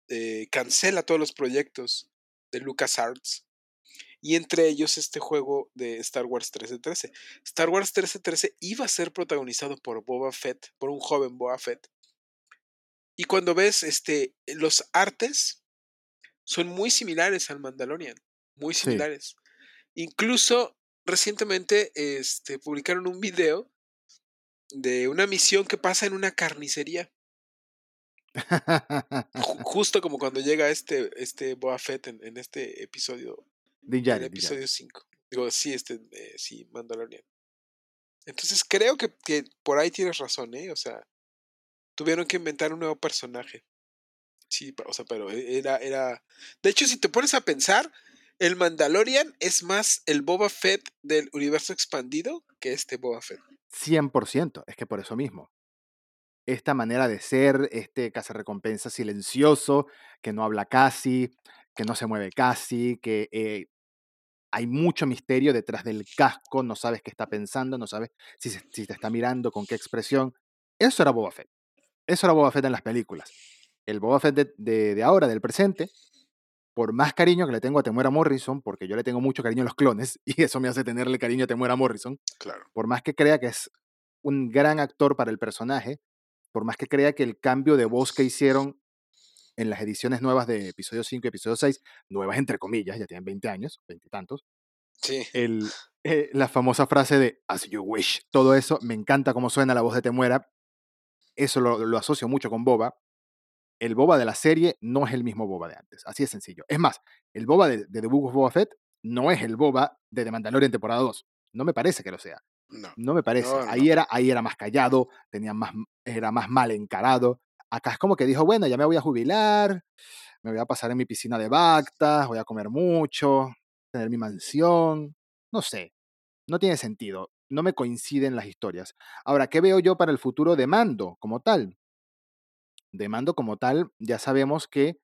eh, cancela todos los proyectos de LucasArts y entre ellos este juego de Star Wars 1313. Star Wars 1313 iba a ser protagonizado por Boba Fett, por un joven Boba Fett. Y cuando ves este, los artes son muy similares al Mandalorian, muy similares. Incluso recientemente este, publicaron un video de una misión que pasa en una carnicería. Ju- <laughs> justo como cuando llega este, este Boba Fett en, en este episodio, en Din Djarin. episodio 5. Digo, sí, este, eh, sí, Mandalorian. Entonces creo que, que por ahí tienes razón, ¿eh? O sea, tuvieron que inventar un nuevo personaje. Sí, o sea, pero e- era, era... De hecho, si te pones a pensar, el Mandalorian es más el Boba Fett del universo expandido que este Boba Fett. 100%, es que por eso mismo. Esta manera de ser, este cazarrecompensa silencioso, que no habla casi, que no se mueve casi, que eh, hay mucho misterio detrás del casco, no sabes qué está pensando, no sabes si, te está mirando, con qué expresión. Eso era Boba Fett. Eso era Boba Fett en las películas. El Boba Fett de ahora, del presente, por más cariño que le tengo a Temuera Morrison, porque yo le tengo mucho cariño a los clones, <laughs> y eso me hace tenerle cariño a Temuera Morrison, Claro. por más que crea que es un gran actor para el personaje, por más que crea que el cambio de voz que hicieron en las ediciones nuevas de episodio 5 y episodio 6, nuevas entre comillas, ya tienen 20 años, 20 y tantos, Sí. el, eh, la famosa frase de As you wish, todo eso, me encanta cómo suena la voz de Temuera, eso lo, lo asocio mucho con Boba. El Boba de la serie no es el mismo Boba de antes, así de sencillo. Es más, el Boba de, de The Book of Boba Fett no es el Boba de The Mandalorian temporada 2. No me parece que lo sea. No. No me parece. No, no, ahí, era, ahí era más callado, tenía más, era más mal encarado. Acá es como que dijo, bueno, ya me voy a jubilar, me voy a pasar en mi piscina de Bacta, voy a comer mucho, tener mi mansión. No sé, no tiene sentido. No me coinciden las historias. Ahora, ¿qué veo yo para el futuro de Mando como tal? De Mando como tal, ya sabemos que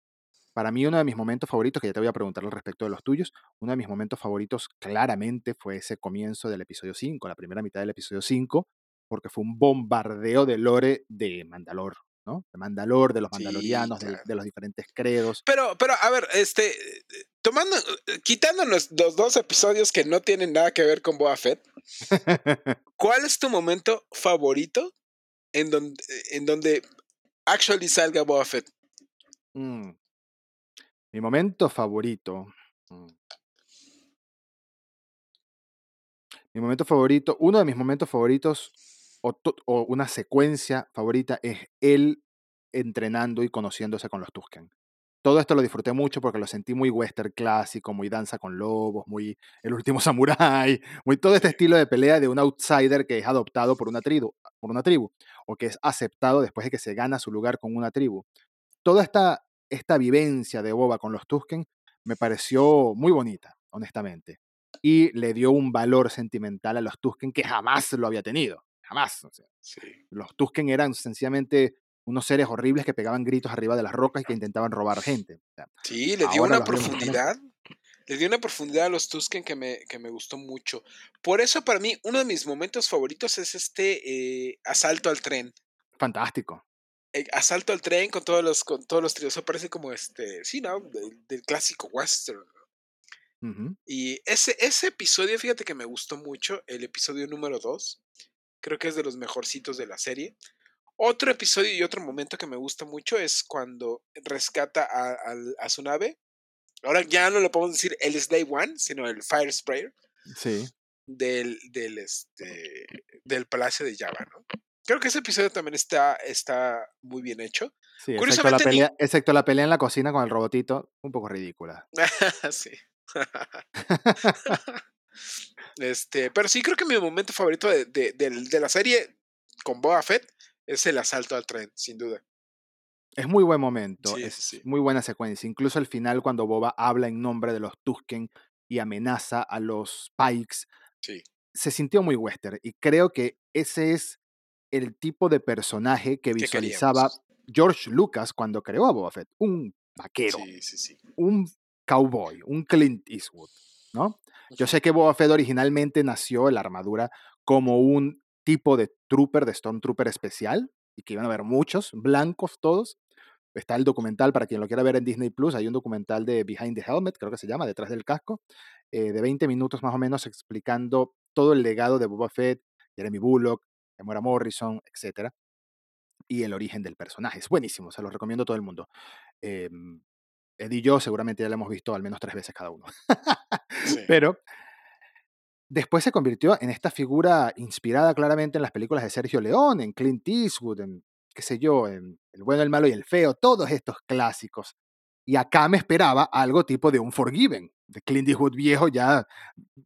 Para mí uno de mis momentos favoritos, que ya te voy a preguntar al respecto de los tuyos, uno de mis momentos favoritos claramente fue ese comienzo del episodio 5, la primera mitad del episodio 5, porque fue un bombardeo de lore de Mandalor, ¿no? De Mandalor, de los mandalorianos, de, claro. de los diferentes credos. Pero, pero, a ver, este, eh, tomando, eh, quitándonos los dos episodios que no tienen nada que ver con Boba Fett, <laughs> ¿cuál es tu momento favorito en donde, en donde actually salga? Mm. Mi momento favorito. mm. Mi momento favorito, uno de mis momentos favoritos o, o una secuencia favorita es él entrenando y conociéndose con los Tusken. Todo esto lo disfruté mucho porque lo sentí muy western clásico, muy danza con lobos, muy el último <laughs> samurái, muy todo este estilo de pelea de un outsider que es adoptado por una tribu, por una tribu o que es aceptado después de que se gana su lugar con una tribu toda esta, esta vivencia de Boba con los Tusken me pareció muy bonita, honestamente. Y le dio un valor sentimental a los Tusken que jamás lo había tenido. Jamás. o sea, Sí. los Tusken eran sencillamente unos seres horribles que pegaban gritos arriba de las rocas y que intentaban robar gente. O sea, Sí, le dio una profundidad. Le dio una profundidad a los Tusken que me, que me gustó mucho. Por eso, para mí, uno de mis momentos favoritos es este eh, asalto al tren. fantástico. Eh, asalto al tren con todos los, con todos los tríos. Eso parece como este, sí, ¿no? Del, del clásico western. Y ese, ese episodio, fíjate que me gustó mucho, el episodio número 2. Creo que es de los mejorcitos de la serie. Otro episodio y otro momento que me gusta mucho es cuando rescata a, su nave. Ahora ya no le podemos decir el Slave One, sino el Fire Sprayer Sí. del, del, este, del Palacio de Java, ¿no? Creo que ese episodio también está, está muy bien hecho. Sí, excepto la, ni- pelea, excepto la pelea en la cocina con el robotito, un poco ridícula. <laughs> sí. <laughs> este, pero sí, creo que mi momento favorito de, de la serie con Boba Fett es el asalto al tren, sin duda. Es muy buen momento, Sí, es sí, muy buena secuencia. Incluso al final, cuando Boba habla en nombre de los Tusken y amenaza a los Pikes, Sí, se sintió muy western. Y creo que ese es el tipo de personaje que ¿Qué visualizaba? George Lucas cuando creó a Boba Fett. Un vaquero, sí, sí, sí. un cowboy, un Clint Eastwood, ¿no? Yo sé que Boba Fett originalmente nació la armadura como un tipo de trooper, de Stormtrooper especial, y que iban a haber muchos, blancos todos. Está el documental, para quien lo quiera ver en Disney Plus, hay un documental de Behind the Helmet, creo que se llama, detrás del casco, eh, de 20 minutos más o menos explicando todo el legado de Boba Fett, Jeremy Bullock, Emora Morrison, etc. Y el origen del personaje. Es buenísimo, se lo recomiendo a todo el mundo. Eh, Ed y yo seguramente ya lo hemos visto al menos tres veces cada uno. Sí. <laughs> Pero después se convirtió en esta figura inspirada claramente en las películas de Sergio León, en Clint Eastwood, en qué sé yo, en El bueno, el malo y el feo, todos estos clásicos. Y acá me esperaba algo tipo de un Forgiven, de Clint Eastwood viejo ya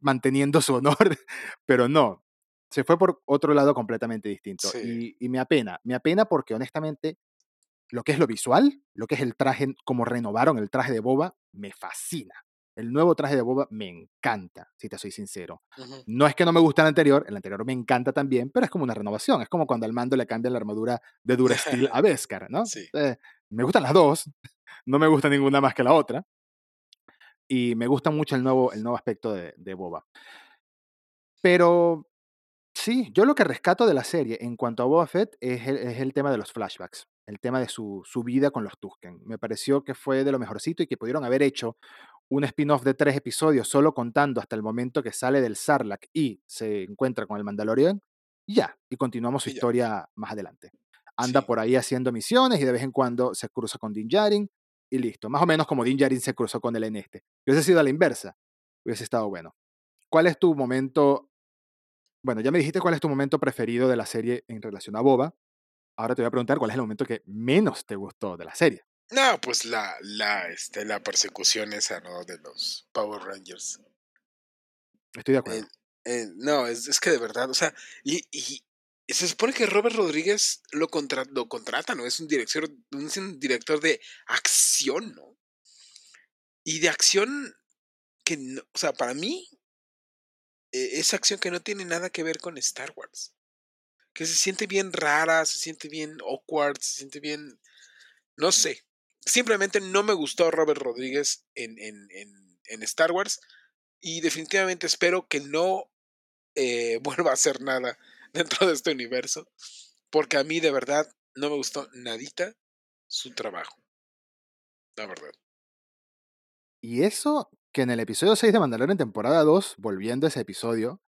manteniendo su honor, <laughs> pero no, se fue por otro lado completamente distinto. Sí. Y, y me apena, me apena porque honestamente lo que es lo visual, lo que es el traje, como renovaron el traje de Boba, me fascina. El nuevo traje de Boba me encanta, si te soy sincero. No es que no me guste el anterior, el anterior me encanta también, pero es como una renovación. Es como cuando al mando le cambian la armadura de <laughs> Durasteel a Beskar, ¿no? Sí. Eh, me gustan las dos, <laughs> no me gusta ninguna más que la otra. Y me gusta mucho el nuevo, el nuevo aspecto de, de Boba. Pero sí, yo lo que rescato de la serie en cuanto a Boba Fett es el, es el tema de los flashbacks, el tema de su, su vida con los Tusken. Me pareció que fue de lo mejorcito y que pudieron haber hecho un spin-off de tres episodios solo contando hasta el momento que sale del Sarlacc y se encuentra con el Mandalorian. Y ya, y continuamos su Y historia más adelante. Anda Sí. por ahí haciendo misiones y de vez en cuando se cruza con Din Djarin y listo. Más o menos como Din Djarin se cruzó con él en este. Hubiese sido a la inversa, hubiese estado bueno. ¿Cuál es tu momento? Bueno, ya me dijiste cuál es tu momento preferido de la serie en relación a Boba. Ahora te voy a preguntar cuál es el momento que menos te gustó de la serie. No, pues la, la, este, la persecución esa, ¿no? De los Power Rangers. Estoy de acuerdo. Eh, eh, no, es, es que de verdad, o sea, y, y se supone que Robert Rodríguez lo, contra, lo contrata, ¿no? Es un director, un director de acción, ¿no? Y de acción que, no- o sea, para mí, eh, es acción que no tiene nada que ver con Star Wars. Que se siente bien rara, se siente bien awkward, se siente bien, no sé. Simplemente no me gustó Robert Rodríguez en, en, en, Star Wars y definitivamente espero que no eh, <laughs> vuelva a hacer nada dentro de este universo, porque a mí de verdad no me gustó nadita su trabajo. La verdad. Y eso que en el episodio 6 de Mandalorian temporada 2, volviendo a ese episodio,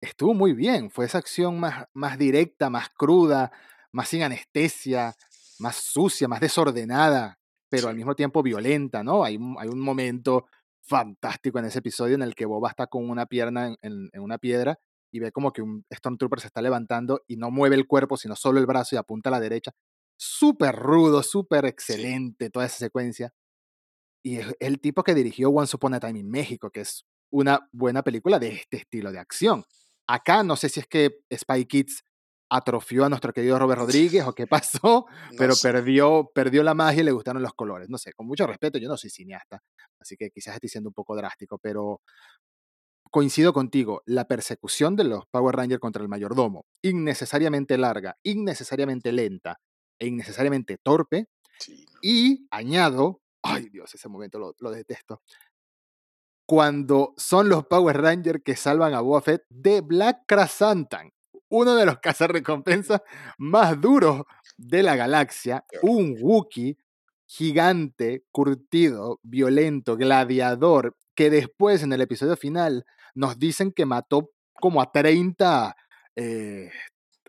estuvo muy bien. Fue esa acción más, más directa, más cruda, más sin anestesia, más sucia, más desordenada, pero al mismo tiempo violenta, ¿no? Hay un, hay un momento fantástico en ese episodio en el que Boba está con una pierna en, en- en una piedra y ve como que un Stormtrooper se está levantando y no mueve el cuerpo, sino solo el brazo y apunta a la derecha. Súper rudo, súper excelente toda esa secuencia. Y es el tipo que dirigió Once Upon a Time in México, que es una buena película de este estilo de acción. Acá no sé si es que Spy Kids atrofió a nuestro querido Robert Rodríguez o qué <laughs> pasó, No pero sé. perdió, perdió la magia y le gustaron los colores. No sé, con mucho respeto, yo no soy cineasta, así que quizás estoy siendo un poco drástico, pero coincido contigo, la persecución de los Power Rangers contra el mayordomo, innecesariamente larga, innecesariamente lenta e innecesariamente torpe, Sí, y añado, ay Dios, ese momento lo, lo detesto, cuando son los Power Rangers que salvan a Boba Fett de Black Krasantan, uno de los cazarrecompensas más duros de la galaxia, un Wookiee gigante, curtido, violento, gladiador, que después en el episodio final nos dicen que mató como a 30, eh,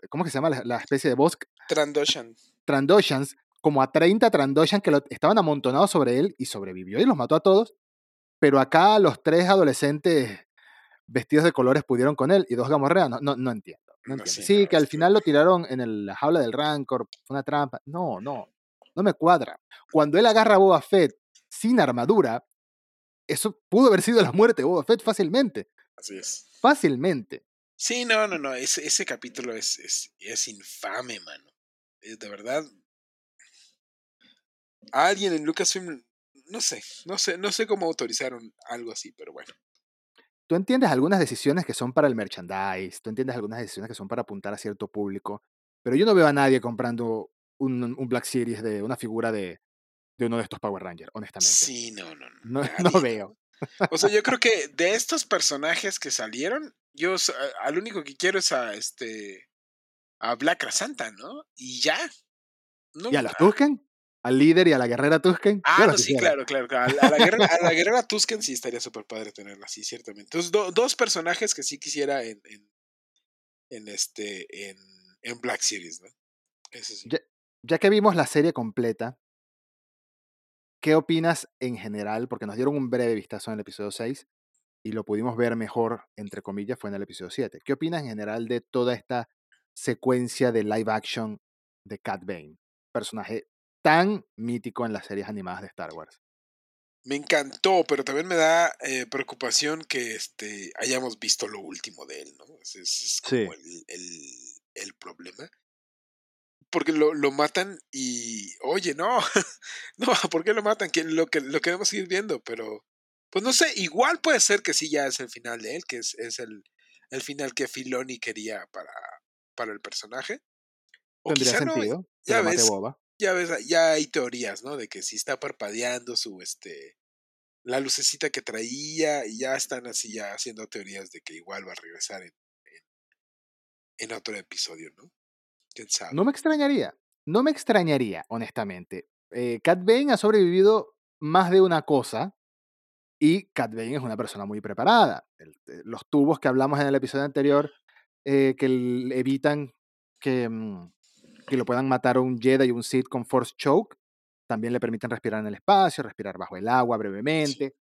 ¿cómo que se llama la, la especie de bosque? Trandoshan. Trandoshans, como a 30 Trandoshans que lo, estaban amontonados sobre él y sobrevivió y los mató a todos. Pero acá los tres adolescentes vestidos de colores pudieron con él y dos gamorreas, no, no, no entiendo. No No, entiendo. sí, que al final lo tiraron en la jaula del Rancor, fue una trampa. No, no, no me cuadra. Cuando él agarra a Boba Fett sin armadura, eso pudo haber sido la muerte de Boba Fett fácilmente. Así es. Fácilmente. Sí, no, no, no. Ese, ese capítulo es, es, es infame, mano. Es de verdad. Alguien en Lucasfilm, no sé, no sé, no sé cómo autorizaron algo así, pero bueno. Tú entiendes algunas decisiones que son para el merchandise, tú entiendes algunas decisiones que son para apuntar a cierto público, pero yo no veo a nadie comprando un, un Black Series de una figura de, de uno de estos Power Rangers, honestamente. Sí, no, no, no. No, <laughs> veo. O sea, yo creo que de estos personajes que salieron, yo al único que quiero es a este a Black Santa, ¿no? Y ya. No, ¿Y a los Tusken? ¿Al líder y a la guerrera Tusken? Ah, no, sí, claro, claro. claro. A la, a la guerrera, a la guerrera Tusken sí estaría súper padre tenerla, sí, ciertamente. Entonces, do- dos personajes que sí quisiera en, en, en este, en, en Black Series, ¿no? Eso sí. Ya, ya que vimos la serie completa, ¿qué opinas en general? Porque nos dieron un breve vistazo en el episodio 6 y lo pudimos ver mejor, entre comillas, fue en el episodio 7. ¿Qué opinas en general de toda esta secuencia de live action de Cat Bane? Personaje tan mítico en las series animadas de Star Wars. Me encantó, pero también me da eh, preocupación que este, hayamos visto lo último de él, ¿no? Ese es, como el, el, el problema. Porque lo, lo matan y, oye, no, <laughs> no, ¿por qué lo matan? Que lo, que lo queremos seguir viendo, pero, pues no sé, igual puede ser que sí ya es el final de él, que es, es el, el final que Filoni quería para, para el personaje. O Tendría quizá sentido. no, ya ves, Boba. Ya ves, ya hay teorías, ¿no? De que si está parpadeando su, este, la lucecita que traía y ya están así ya haciendo teorías de que igual va a regresar en, en, otro episodio, ¿no? ¿Quién sabe? No me extrañaría. No me extrañaría, honestamente. Eh, Cat Bane ha sobrevivido más de una cosa y Cat Bane es una persona muy preparada. Eh, los tubos que hablamos en el episodio anterior eh, que evitan que, mm, que lo puedan matar un Jedi y un Sith con Force Choke. También le permiten respirar en el espacio, respirar bajo el agua brevemente.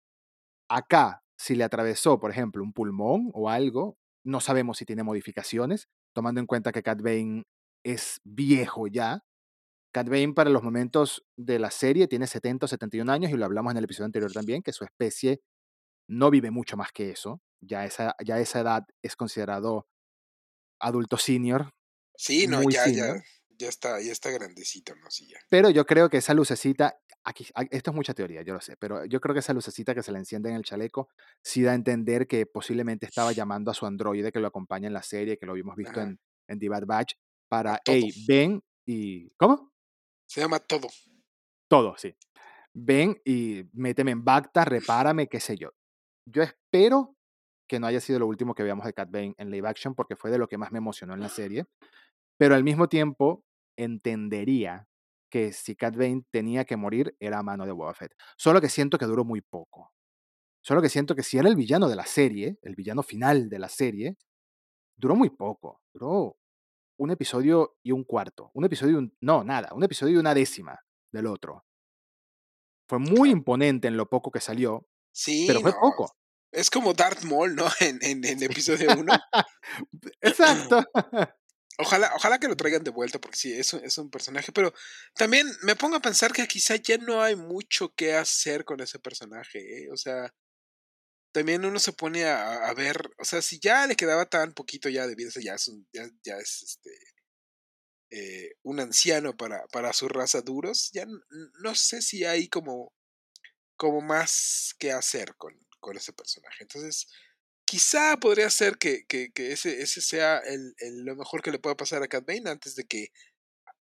Acá, si le atravesó, por ejemplo, un pulmón o algo, no sabemos si tiene modificaciones, tomando en cuenta que Cat Bane es viejo ya. Cat Bane para los momentos de la serie tiene 70 o 71 años y lo hablamos en el episodio anterior también, que su especie no vive mucho más que eso. Ya esa, ya esa edad es considerado adulto senior, Sí, no, ya, senior. ya, ya está, ya está grandecito, ¿no? Sí, ya. Pero yo creo que esa lucecita, aquí, a- esto es mucha teoría, yo lo sé, pero yo creo que esa lucecita que se le enciende en el chaleco sí da a entender que posiblemente estaba llamando a su androide que lo acompaña en la serie, que lo vimos visto Ajá. en, en The Bad Batch, para, hey, ven y... ¿Cómo? Se llama todo. Todo, sí. Ven y méteme en Bacta, repárame, qué sé yo. Yo espero que no haya sido lo último que veamos de Cat Bane en live action porque fue de lo que más me emocionó en la <gasps> serie. Pero al mismo tiempo entendería que si Cat Bane tenía que morir era a mano de Boba Fett. Solo que siento que duró muy poco. Solo que siento que si era el villano de la serie, el villano final de la serie, duró muy poco. Duró un episodio y un cuarto. Un episodio y un... No, nada. Un episodio y una décima del otro. Fue muy imponente en lo poco que salió, Sí, pero fue no. poco. Es como Darth Maul, ¿no? <laughs> En, en, en episodio 1. <laughs> Exacto. Ojalá, ojalá que lo traigan de vuelta, porque sí, es un, es un personaje. Pero también me pongo a pensar que quizá ya no hay mucho que hacer con ese personaje. ¿eh? O sea, también uno se pone a, a, ver. O sea, si ya le quedaba tan poquito ya de vida, ya es, un, ya, es este. Eh, un anciano para, para su raza duros, ya no sé si hay como, como más que hacer con, con ese personaje. Entonces, quizá podría ser que, que, que ese, ese sea el, el, lo mejor que le pueda pasar a Cat Bane antes de que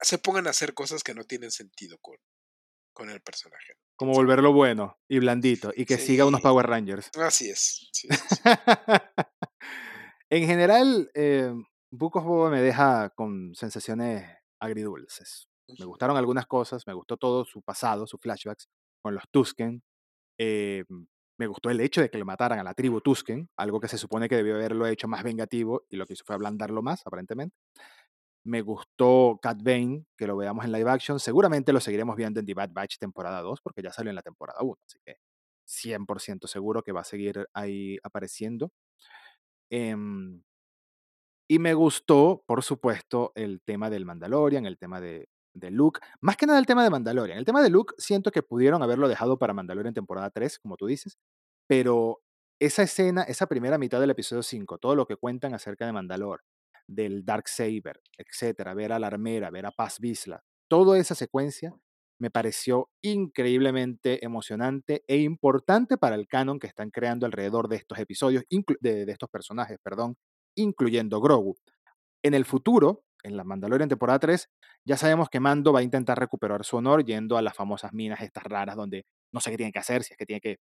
se pongan a hacer cosas que no tienen sentido con, con el personaje. Como volverlo bueno y blandito y que sí. siga unos Power Rangers. Así es. Sí. <laughs> en general, eh, Book of Boba me deja con sensaciones agridulces. Me gustaron algunas cosas, me gustó todo su pasado, sus flashbacks con los Tusken. Eh, me gustó el hecho de que le mataran a la tribu Tusken, algo que se supone que debió haberlo hecho más vengativo y lo que hizo fue ablandarlo más, aparentemente. Me gustó Cat Bane, que lo veamos en live action. Seguramente lo seguiremos viendo en The Bad Batch temporada 2, porque ya salió en la temporada 1, así que 100% seguro que va a seguir ahí apareciendo. Eh, y me gustó, por supuesto, el tema del Mandalorian, el tema de, de Luke. Más que nada el tema de Mandalorian. El tema de Luke siento que pudieron haberlo dejado para Mandalorian temporada 3, como tú dices. Pero esa escena, esa primera mitad del episodio 5, todo lo que cuentan acerca de Mandalor, del Dark Saber, etcétera, ver a la armera, ver a Paz Vizsla, toda esa secuencia me pareció increíblemente emocionante e importante para el canon que están creando alrededor de estos episodios, de estos personajes, perdón, incluyendo Grogu. En el futuro, en la Mandalorian temporada 3, ya sabemos que Mando va a intentar recuperar su honor yendo a las famosas minas estas raras donde no sé qué tiene que hacer, si es que tiene que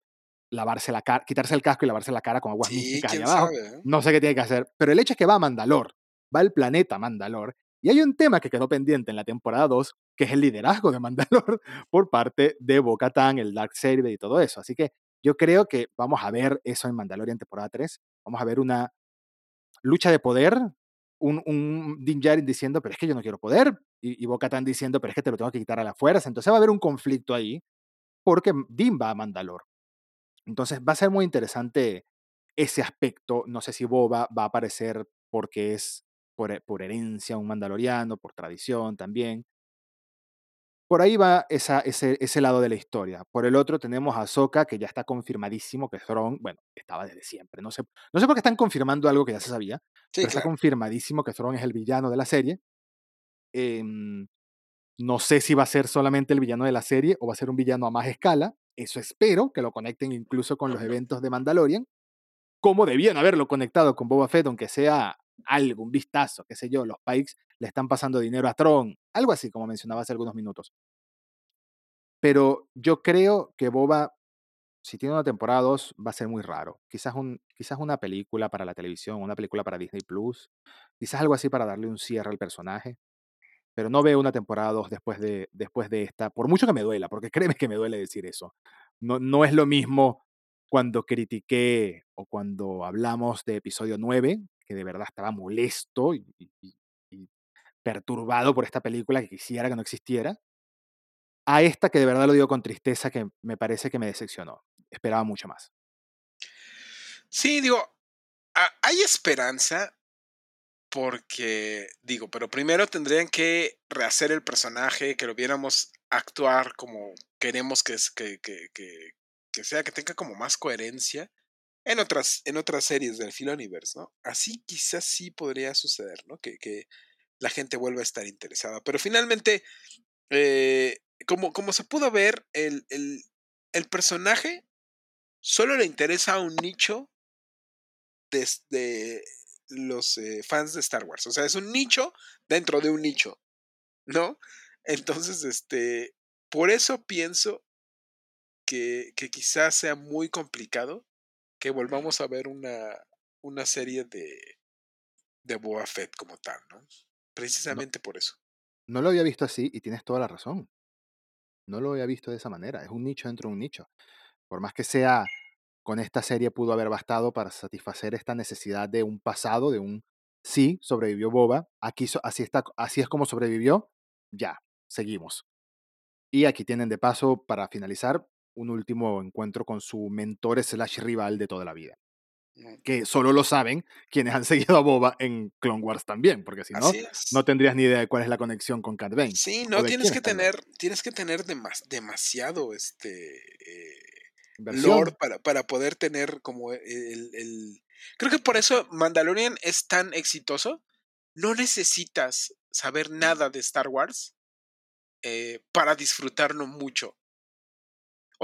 lavarse la cara, quitarse el casco y lavarse la cara con aguas sí, místicas ¿quién allá abajo. sabe, eh? No sé qué tiene que hacer, pero el hecho es que va a Mandalor, va al planeta Mandalor, y hay un tema que quedó pendiente en la temporada 2, que es el liderazgo de Mandalor <laughs> por parte de Bo-Katan, el Dark Saber y todo eso. Así que yo creo que vamos a ver eso en Mandalorian temporada 3. Vamos a ver una lucha de poder, un, un Din Djarin diciendo, pero es que yo no quiero poder, y, y Bo-Katan diciendo, pero es que te lo tengo que quitar a la fuerza. Entonces va a haber un conflicto ahí, porque Din va a Mandalor. Entonces va a ser muy interesante ese aspecto. No sé si Boba va a aparecer porque es por, por herencia un mandaloriano, por tradición también. Por ahí va esa, ese, ese, lado de la historia. Por el otro tenemos a Ahsoka, que ya está confirmadísimo que Thrawn, bueno, estaba desde siempre. No sé, no sé por qué están confirmando algo que ya se sabía, Sí, pero está confirmadísimo que Thrawn es el villano de la serie. Eh, no sé si va a ser solamente el villano de la serie o va a ser un villano a más escala. Eso espero, que lo conecten incluso con los eventos de Mandalorian. Como debían haberlo conectado con Boba Fett, aunque sea algo, un vistazo, qué sé yo, los Pikes le están pasando dinero a Tron, algo así como mencionaba hace algunos minutos. Pero yo creo que Boba, si tiene una temporada 2, va a ser muy raro. Quizás, un, quizás una película para la televisión, una película para Disney Plus, quizás algo así para darle un cierre al personaje. Pero no veo una temporada 2 después de, después de esta, por mucho que me duela, porque <laughs> créeme que me duele decir eso. No, no es lo mismo cuando critiqué o cuando hablamos de episodio 9, que de verdad estaba molesto y, perturbado por esta película que quisiera que no existiera, a esta que de verdad lo digo con tristeza, que me parece que me decepcionó. Esperaba mucho más. Sí, digo, hay esperanza porque, digo, pero primero tendrían que rehacer el personaje, que lo viéramos actuar como queremos que, que, que, que, sea, que tenga como más coherencia en otras, en otras series del Filoniverse, ¿no? Así quizás sí podría suceder, ¿no? Que la gente vuelva a estar interesada. Pero finalmente, eh, como, como se pudo ver, el, el, personaje solo le interesa a un nicho desde los eh, fans de Star Wars. O sea, es un nicho dentro de un nicho, ¿no? Entonces, este, por eso pienso que, que quizás sea muy complicado que volvamos a ver una, una serie de, de Boba Fett como tal, ¿no? Precisamente por eso. No lo había visto así y tienes toda la razón. No lo había visto de esa manera. Es un nicho dentro de un nicho. Por más que sea, con esta serie pudo haber bastado para satisfacer esta necesidad de un pasado, de un sí, sobrevivió Boba. Aquí so- así, está, así es como sobrevivió. Ya, seguimos. Y aquí tienen de paso, para finalizar, un último encuentro con su mentor slash rival de toda la vida. Que solo lo saben quienes han <laughs> seguido a Boba en Clone Wars también, porque si no, no tendrías ni idea de cuál es la conexión con Cat Bane. Sí, no, tienes que tener, tienes que tener demas- demasiado este eh, lore para, para poder tener como el, el- Creo que por eso Mandalorian es tan exitoso. No necesitas saber nada de Star Wars eh, para disfrutarlo mucho.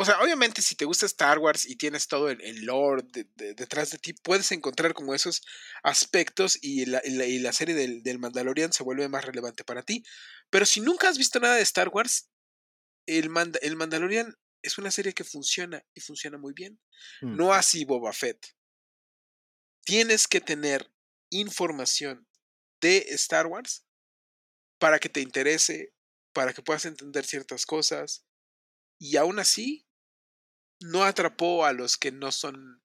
O sea, obviamente si te gusta Star Wars y tienes todo el, el lore de- de- detrás de ti, puedes encontrar como esos aspectos y la, y la- y la serie del, del Mandalorian se vuelve más relevante para ti. Pero si nunca has visto nada de Star Wars, el, Manda- el Mandalorian es una serie que funciona y funciona muy bien. Mm. No así Boba Fett. Tienes que tener información de Star Wars para que te interese, para que puedas entender ciertas cosas. Y aún así, no atrapó a los que no son,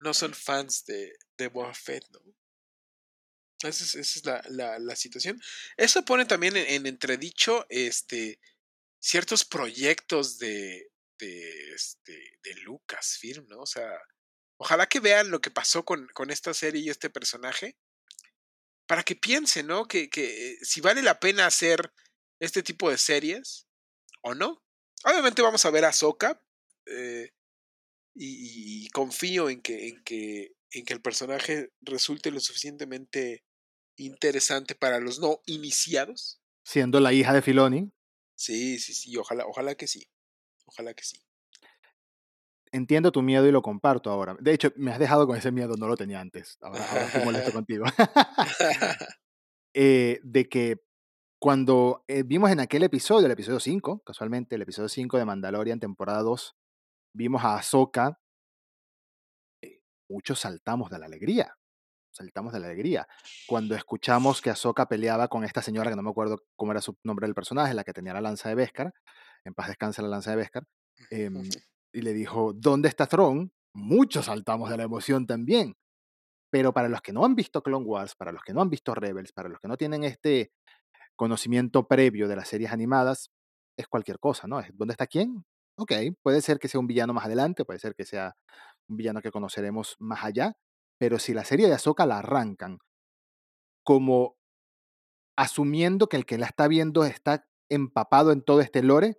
no son fans de, de Boba Fett, ¿no? Esa es, esa es la, la- la situación. Eso pone también en, en entredicho este, ciertos proyectos de, de, este, de Lucasfilm, ¿no? O sea, ojalá que vean lo que pasó con, con esta serie y este personaje para que piensen, ¿no? Que, que si vale la pena hacer este tipo de series o no. Obviamente vamos a ver a Soka y, y- y confío en que, en, que, en que el personaje resulte lo suficientemente interesante para los no iniciados. Siendo la hija de Filoni, Sí, sí, sí, ojalá, ojalá que sí. Ojalá que sí. entiendo tu miedo y lo comparto ahora. De hecho, me has dejado con ese miedo, no lo tenía antes. Ahora, ahora estoy molesto <laughs> contigo. <laughs> Eh, de que cuando eh, vimos en aquel episodio, el episodio 5, casualmente el episodio 5 de Mandalorian, temporada 2, vimos a Ahsoka, eh, muchos saltamos de la alegría. Saltamos de la alegría. Cuando escuchamos que Ahsoka peleaba con esta señora, que no me acuerdo cómo era su nombre del personaje, la que tenía la lanza de Beskar, en paz descanse la lanza de Beskar, em, <laughs> y le dijo, ¿dónde está Thrawn? Muchos saltamos de la emoción también. Pero para los que no han visto Clone Wars, para los que no han visto Rebels, para los que no tienen este conocimiento previo de las series animadas, es cualquier cosa, ¿no? ¿Dónde está quién? Ok, puede ser que sea un villano más adelante, puede ser que sea un villano que conoceremos más allá, pero si la serie de Ahsoka la arrancan como asumiendo que el que la está viendo está empapado en todo este lore,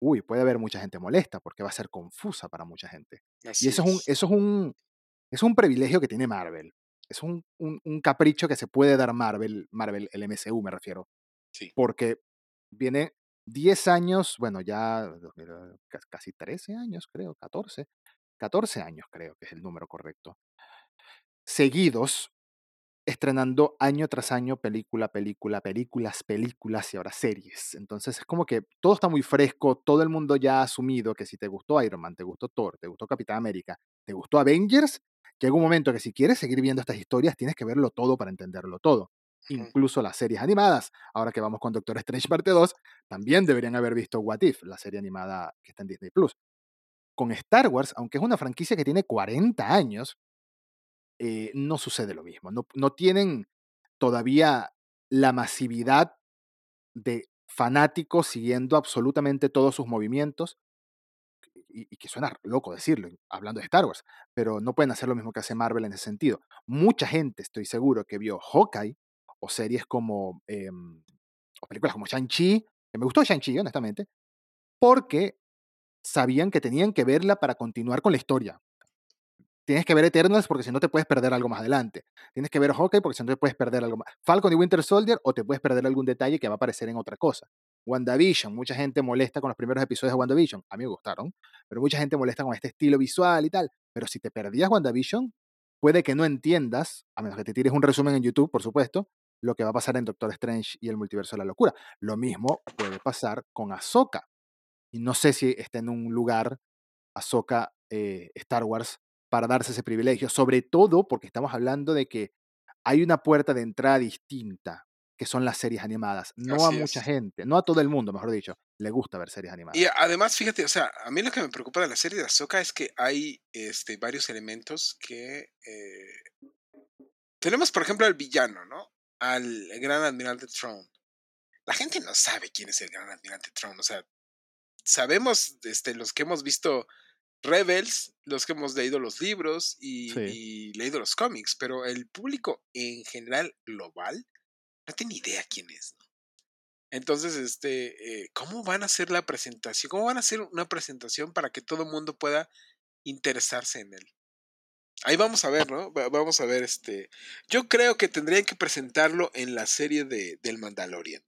uy, puede haber mucha gente molesta porque va a ser confusa para mucha gente. Así Y eso es un, es. eso es un, es un privilegio que tiene Marvel. Es un, un- un capricho que se puede dar Marvel, Marvel, el MCU me refiero. Sí. Porque viene 10 años, bueno, ya 2000, ca- casi 13 años, creo, 14. 14 años creo que es el número correcto. Seguidos, estrenando año tras año película, película, películas, películas y ahora series. Entonces es como que todo está muy fresco, todo el mundo ya ha asumido que si te gustó Iron Man, te gustó Thor, te gustó Capitán América, te gustó Avengers, llega un momento que si quieres seguir viendo estas historias tienes que verlo todo para entenderlo todo. Incluso las series animadas. Ahora que vamos con Doctor Strange parte 2, también deberían haber visto What If, la serie animada que está en Disney Plus. Con Star Wars, aunque es una franquicia que tiene 40 años, eh, no sucede lo mismo. No, no tienen todavía la masividad de fanáticos siguiendo absolutamente todos sus movimientos. Y, y que suena loco decirlo, hablando de Star Wars, pero no pueden hacer lo mismo que hace Marvel en ese sentido. Mucha gente, estoy seguro, que vio Hawkeye o series como, em, o películas como Shang-Chi, que me gustó Shang-Chi, honestamente, porque sabían que tenían que verla para continuar con la historia. Tienes que ver Eternals porque si no te puedes perder algo más adelante. Tienes que ver Hawkeye porque si no te puedes perder algo más. Falcon y Winter Soldier o te puedes perder algún detalle que va a aparecer en otra cosa. WandaVision, mucha gente molesta con los primeros episodios de WandaVision. A mí me gustaron, pero mucha gente molesta con este estilo visual y tal. Pero si te perdías WandaVision, puede que no entiendas, a menos que te tires un resumen en YouTube, por supuesto, lo que va a pasar en Doctor Strange y el multiverso de la locura. Lo mismo puede pasar con Ahsoka. Y no sé si está en un lugar, Ahsoka, eh, Star Wars, para darse ese privilegio. Sobre todo porque estamos hablando de que hay una puerta de entrada distinta, que son las series animadas. No a mucha es. gente, no a todo el mundo, mejor dicho, le gusta ver series animadas. Y además, fíjate, o sea, a mí lo que me preocupa de la serie de Ahsoka es que hay este, varios elementos que... eh, tenemos, por ejemplo, al villano, ¿no? Al gran admirante Throne. La gente no sabe quién es el gran admirante Throne, o sea, sabemos este, los que hemos visto Rebels, los que hemos leído los libros y, Sí. y leído los cómics, pero el público en general global no tiene idea quién es. ¿no? Entonces, este, eh, ¿cómo van a hacer la presentación? ¿Cómo van a hacer una presentación para que todo el mundo pueda interesarse en él? Ahí vamos a ver, ¿no? Va- Vamos a ver, este. Yo creo que tendrían que presentarlo en la serie de, del Mandalorian,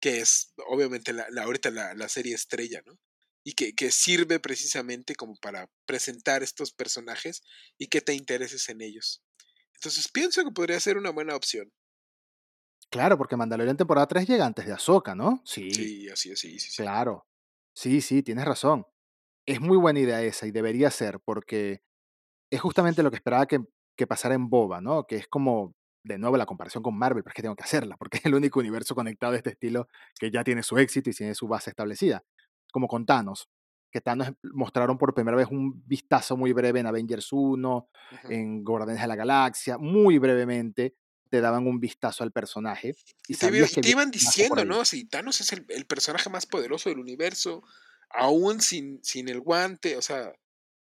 que es obviamente la, la- ahorita la, la serie estrella, ¿no? Y que, que sirve precisamente como para presentar estos personajes y que te intereses en ellos. Entonces pienso que podría ser una buena opción. Claro, porque Mandalorian temporada 3 llega antes de Ahsoka, ¿no? Sí, Sí, así es, sí, sí, sí. claro. Sí, sí, tienes razón. Es muy buena idea esa y debería ser, porque es justamente lo que esperaba que, que pasara en Boba, ¿no? Que es como, de nuevo, la comparación con Marvel, pero es que tengo que hacerla, porque es el único universo conectado de este estilo que ya tiene su éxito y tiene su base establecida. Como con Thanos, que Thanos mostraron por primera vez un vistazo muy breve en Avengers 1, Ujú. en Guardianes de la Galaxia, muy brevemente te daban un vistazo al personaje y, Y te, sabías que te iban diciendo. ¿no? Si Thanos es el, el personaje más poderoso del universo, aún sin, sin el guante, o sea,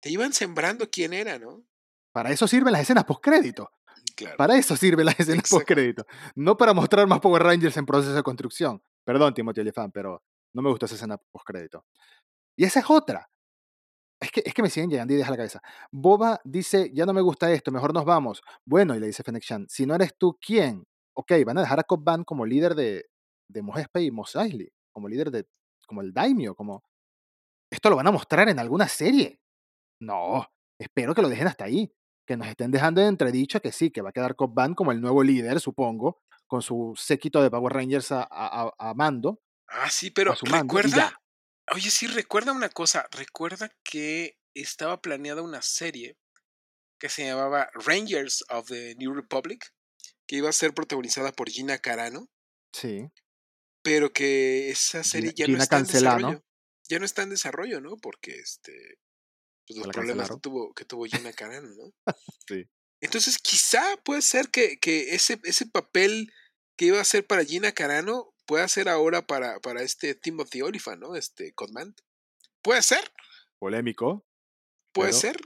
te iban sembrando quién era, ¿no? Para eso sirven las escenas post-crédito. Claro. Para eso sirven las escenas post-crédito. No para mostrar más Power Rangers en proceso de construcción. Perdón, Timothy Olyphant, pero no me gustó esa escena post-crédito. Y esa es otra. Es que, es que me siguen llegando ideas a la cabeza. Boba dice, ya no me gusta esto, mejor nos vamos. Bueno, y le dice Fennec Shan, si no eres tú, ¿quién? Ok, van a dejar a Cobb Van como líder de, de Mos y Mos Eisley, como líder de, como el Daimyo, como... ¿Esto lo van a mostrar en alguna serie? No, espero que lo dejen hasta ahí. Que nos estén dejando en entredicho que sí, que va a quedar Cobb Van como el nuevo líder, supongo, con su séquito de Power Rangers a, a- mando, Ah, sí, pero recuerda, oye, sí, recuerda una cosa, recuerda que estaba planeada una serie que se llamaba Rangers of the New Republic, que iba a ser protagonizada por Gina Carano, Sí. pero que esa serie Gina, ya no Gina está en desarrollo. Ya no está en desarrollo, ¿no? Porque este, pues los problemas que tuvo, que tuvo Gina Carano, ¿no? <laughs> Sí. Entonces, quizá puede ser que, que ese, ese papel que iba a ser para Gina Carano pueda ser ahora para, para este Timothy Olyphant, ¿no? Este Codman. Puede ser, Polémico, puede ser.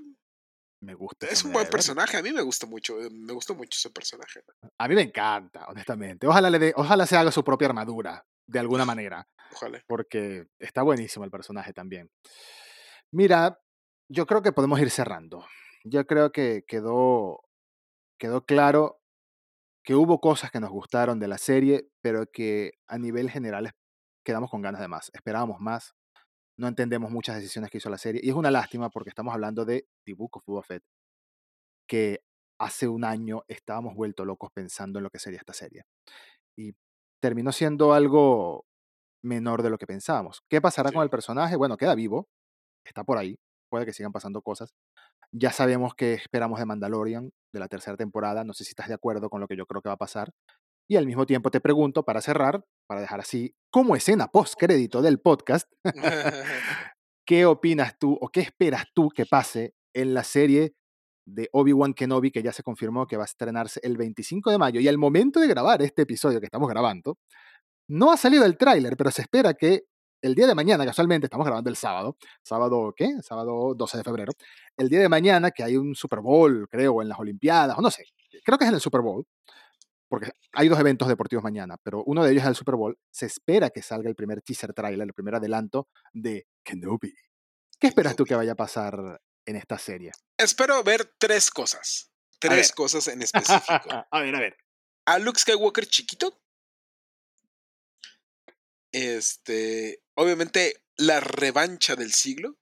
me gusta Es un buen de personaje, a mí me gusta mucho, eh, me gustó mucho ese personaje. A mí me encanta, honestamente. Ojalá, le dé- ojalá se haga su propia armadura, de alguna manera, Ojalá. porque está buenísimo el personaje también. Mira, yo creo que podemos ir cerrando. Yo creo que quedó, quedó claro que hubo cosas que nos gustaron de la serie, pero que a nivel general quedamos con ganas de más. Esperábamos más. No entendemos muchas decisiones que hizo la serie. Y es una lástima porque estamos hablando de The Book of Boba Fett, que hace un año estábamos vuelto locos pensando en lo que sería esta serie. Y terminó siendo algo menor de lo que pensábamos. ¿Qué pasará con el personaje? Bueno, queda vivo, está por ahí, puede que sigan pasando cosas. Ya sabemos que esperamos de Mandalorian, de la tercera temporada, no sé si estás de acuerdo con lo que yo creo que va a pasar. Y al mismo tiempo te pregunto, para cerrar, para dejar así como escena post-crédito del podcast, <laughs> <laughs> ¿qué opinas tú o qué esperas tú que pase en la serie de Obi-Wan Kenobi que ya se confirmó que va a estrenarse el 25 de mayo? Y al momento de grabar este episodio que estamos grabando, no ha salido el tráiler, pero se espera que el día de mañana, casualmente, estamos grabando el sábado, sábado, ¿qué? Sábado 12 de febrero. El día de mañana, que hay un Super Bowl, creo, en las Olimpiadas, o no sé, creo que es en el Super Bowl, porque hay dos eventos deportivos mañana, pero uno de ellos es el Super Bowl. Se espera que salga el primer teaser trailer, el primer adelanto de Kenobi. ¿Qué esperas tú que vaya a pasar en esta serie? Espero ver tres cosas. Tres cosas en específico. <laughs> a ver, a ver. A Luke Skywalker chiquito. Este, obviamente, la revancha del siglo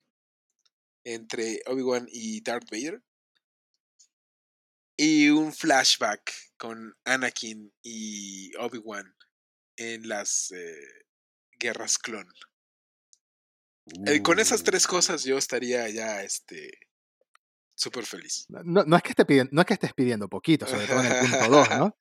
entre Obi-Wan y Darth Vader. Y un flashback con Anakin y Obi-Wan en las eh, guerras clon. Eh, con esas Uh. tres cosas yo estaría ya, este, súper feliz. No, no es que esté pidiendo, no es que estés pidiendo poquito, sobre todo en el punto 2, <laughs> ¿no?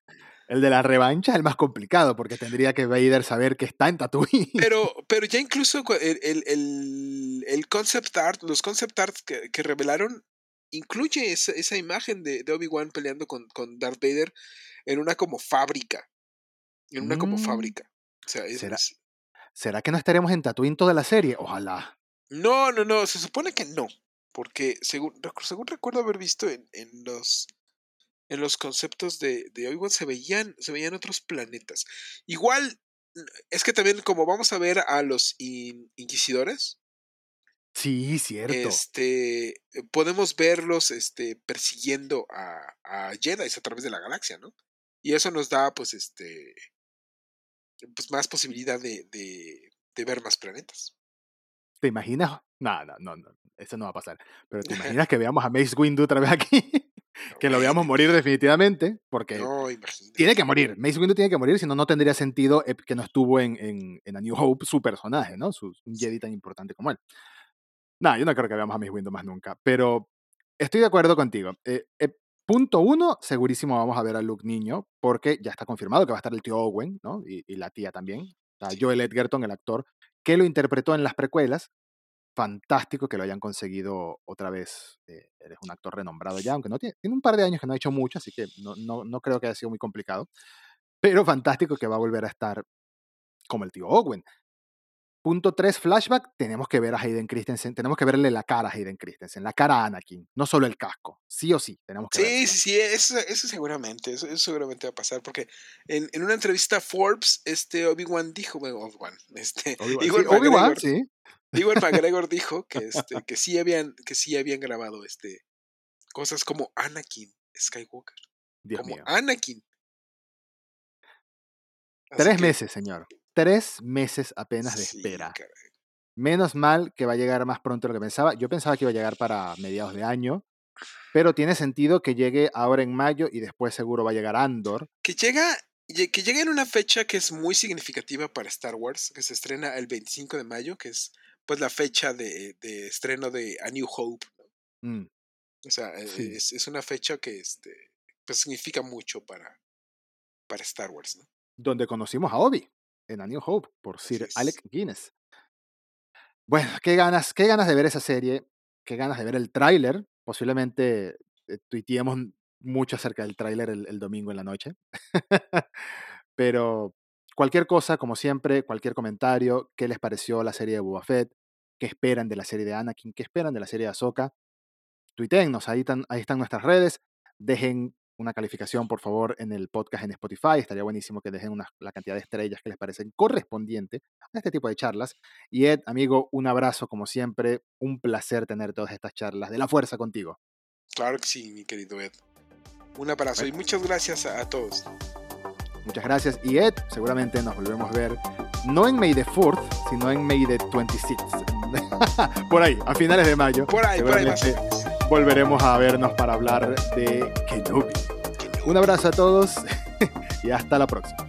El de la revancha es el más complicado, porque tendría que Vader saber que está en Tatooine. Pero, <laughs> pero ya incluso el, el, el- el concept art, los concept arts que, que revelaron, incluye esa, esa imagen de, de Obi-Wan peleando con, con Darth Vader en una como fábrica. En una como Mm. fábrica. O sea, es- ¿Será? ¿Será que no estaremos en Tatooine toda la serie? Ojalá. No, no, no, se supone que no. Porque según, según recuerdo haber visto en, en los en los conceptos de, de Obi-Wan se veían, se veían otros planetas. Igual, es que también como vamos a ver a los in- inquisidores, Sí, cierto. este, podemos verlos este, persiguiendo a, a Jedi a través de la galaxia, ¿no? Y eso nos da, pues, este, pues más posibilidad de, de, de ver más planetas. ¿Te imaginas? No, no, no, no, eso no va a pasar. Pero ¿te <laughs> imaginas que veamos a Mace Windu otra vez aquí? Que lo veamos morir definitivamente, porque No, tiene que morir. Mace Windu tiene que morir, si no, no tendría sentido eh, que no estuvo en, en, en A New Hope su personaje, ¿no? Su, un Jedi tan importante como él. No, yo no creo que veamos a Mace Windu más nunca, pero estoy de acuerdo contigo. Eh, eh, punto uno, segurísimo vamos a ver a Luke niño, porque ya está confirmado que va a estar el tío Owen, ¿no? Y, y la tía también. O sea. Joel Edgerton, el actor, que lo interpretó en las precuelas. Fantástico que lo hayan conseguido otra vez. Eh, eres un actor renombrado ya, aunque no tiene, tiene un par de años que no ha hecho mucho, así que no, no, no creo que haya sido muy complicado. Pero fantástico que va a volver a estar como el tío Owen. Punto 3, flashback. Tenemos que ver a Hayden Christensen. Tenemos que verle la cara a Hayden Christensen, la cara a Anakin, no solo el casco. Sí o sí, tenemos que Sí, sí, sí, eso, eso seguramente, eso, eso seguramente va a pasar, porque en, en una entrevista a Forbes, este Obi-Wan dijo, bueno, Obi-Wan, este, Obi-Wan, sí, Obi-Wan, McGregor, sí. Ewan McGregor <laughs> dijo que, este, que sí habían, que sí habían grabado este, cosas como Anakin Skywalker, Dios como mío. Anakin. Así Tres que, meses, señor. Tres meses apenas de sí, espera. caray. Menos mal que va a llegar más pronto de lo que pensaba. Yo pensaba que iba a llegar para mediados de año, pero tiene sentido que llegue ahora en mayo y después seguro va a llegar Andor. Que llega, lle- que llega en una fecha que es muy significativa para Star Wars, que se estrena el 25 de mayo, que es pues la fecha de, de estreno de A New Hope. ¿no? Mm, O sea, Sí. es, es una fecha que este, pues significa mucho para, para Star Wars, ¿no? donde conocimos a Obi en A New Hope por Sir. Alec Guinness. Bueno, qué ganas, qué ganas de ver esa serie, qué ganas de ver el tráiler. Posiblemente eh, tuiteemos mucho acerca del tráiler el, el domingo en la noche. <laughs> Pero cualquier cosa, como siempre, cualquier comentario, qué les pareció la serie de Boba Fett, qué esperan de la serie de Anakin, qué esperan de la serie de Ahsoka, tuiteennos, ahí están, ahí están nuestras redes. Dejen una calificación, por favor, en el podcast en Spotify. Estaría buenísimo que dejen una- la cantidad de estrellas que les parecen correspondiente a este tipo de charlas. Y Ed, amigo, un abrazo como siempre. Un placer tener todas estas charlas de la fuerza contigo. Claro que sí, mi querido Ed. Un abrazo y muchas gracias a, a todos. Muchas gracias. Y Ed, seguramente nos volvemos a ver no en May the 4th, sino en May the 26th. <laughs> por ahí, a finales de mayo. Por ahí, por ahí más volveremos a vernos para hablar de Kenobi. Un abrazo a todos <laughs> y hasta la próxima.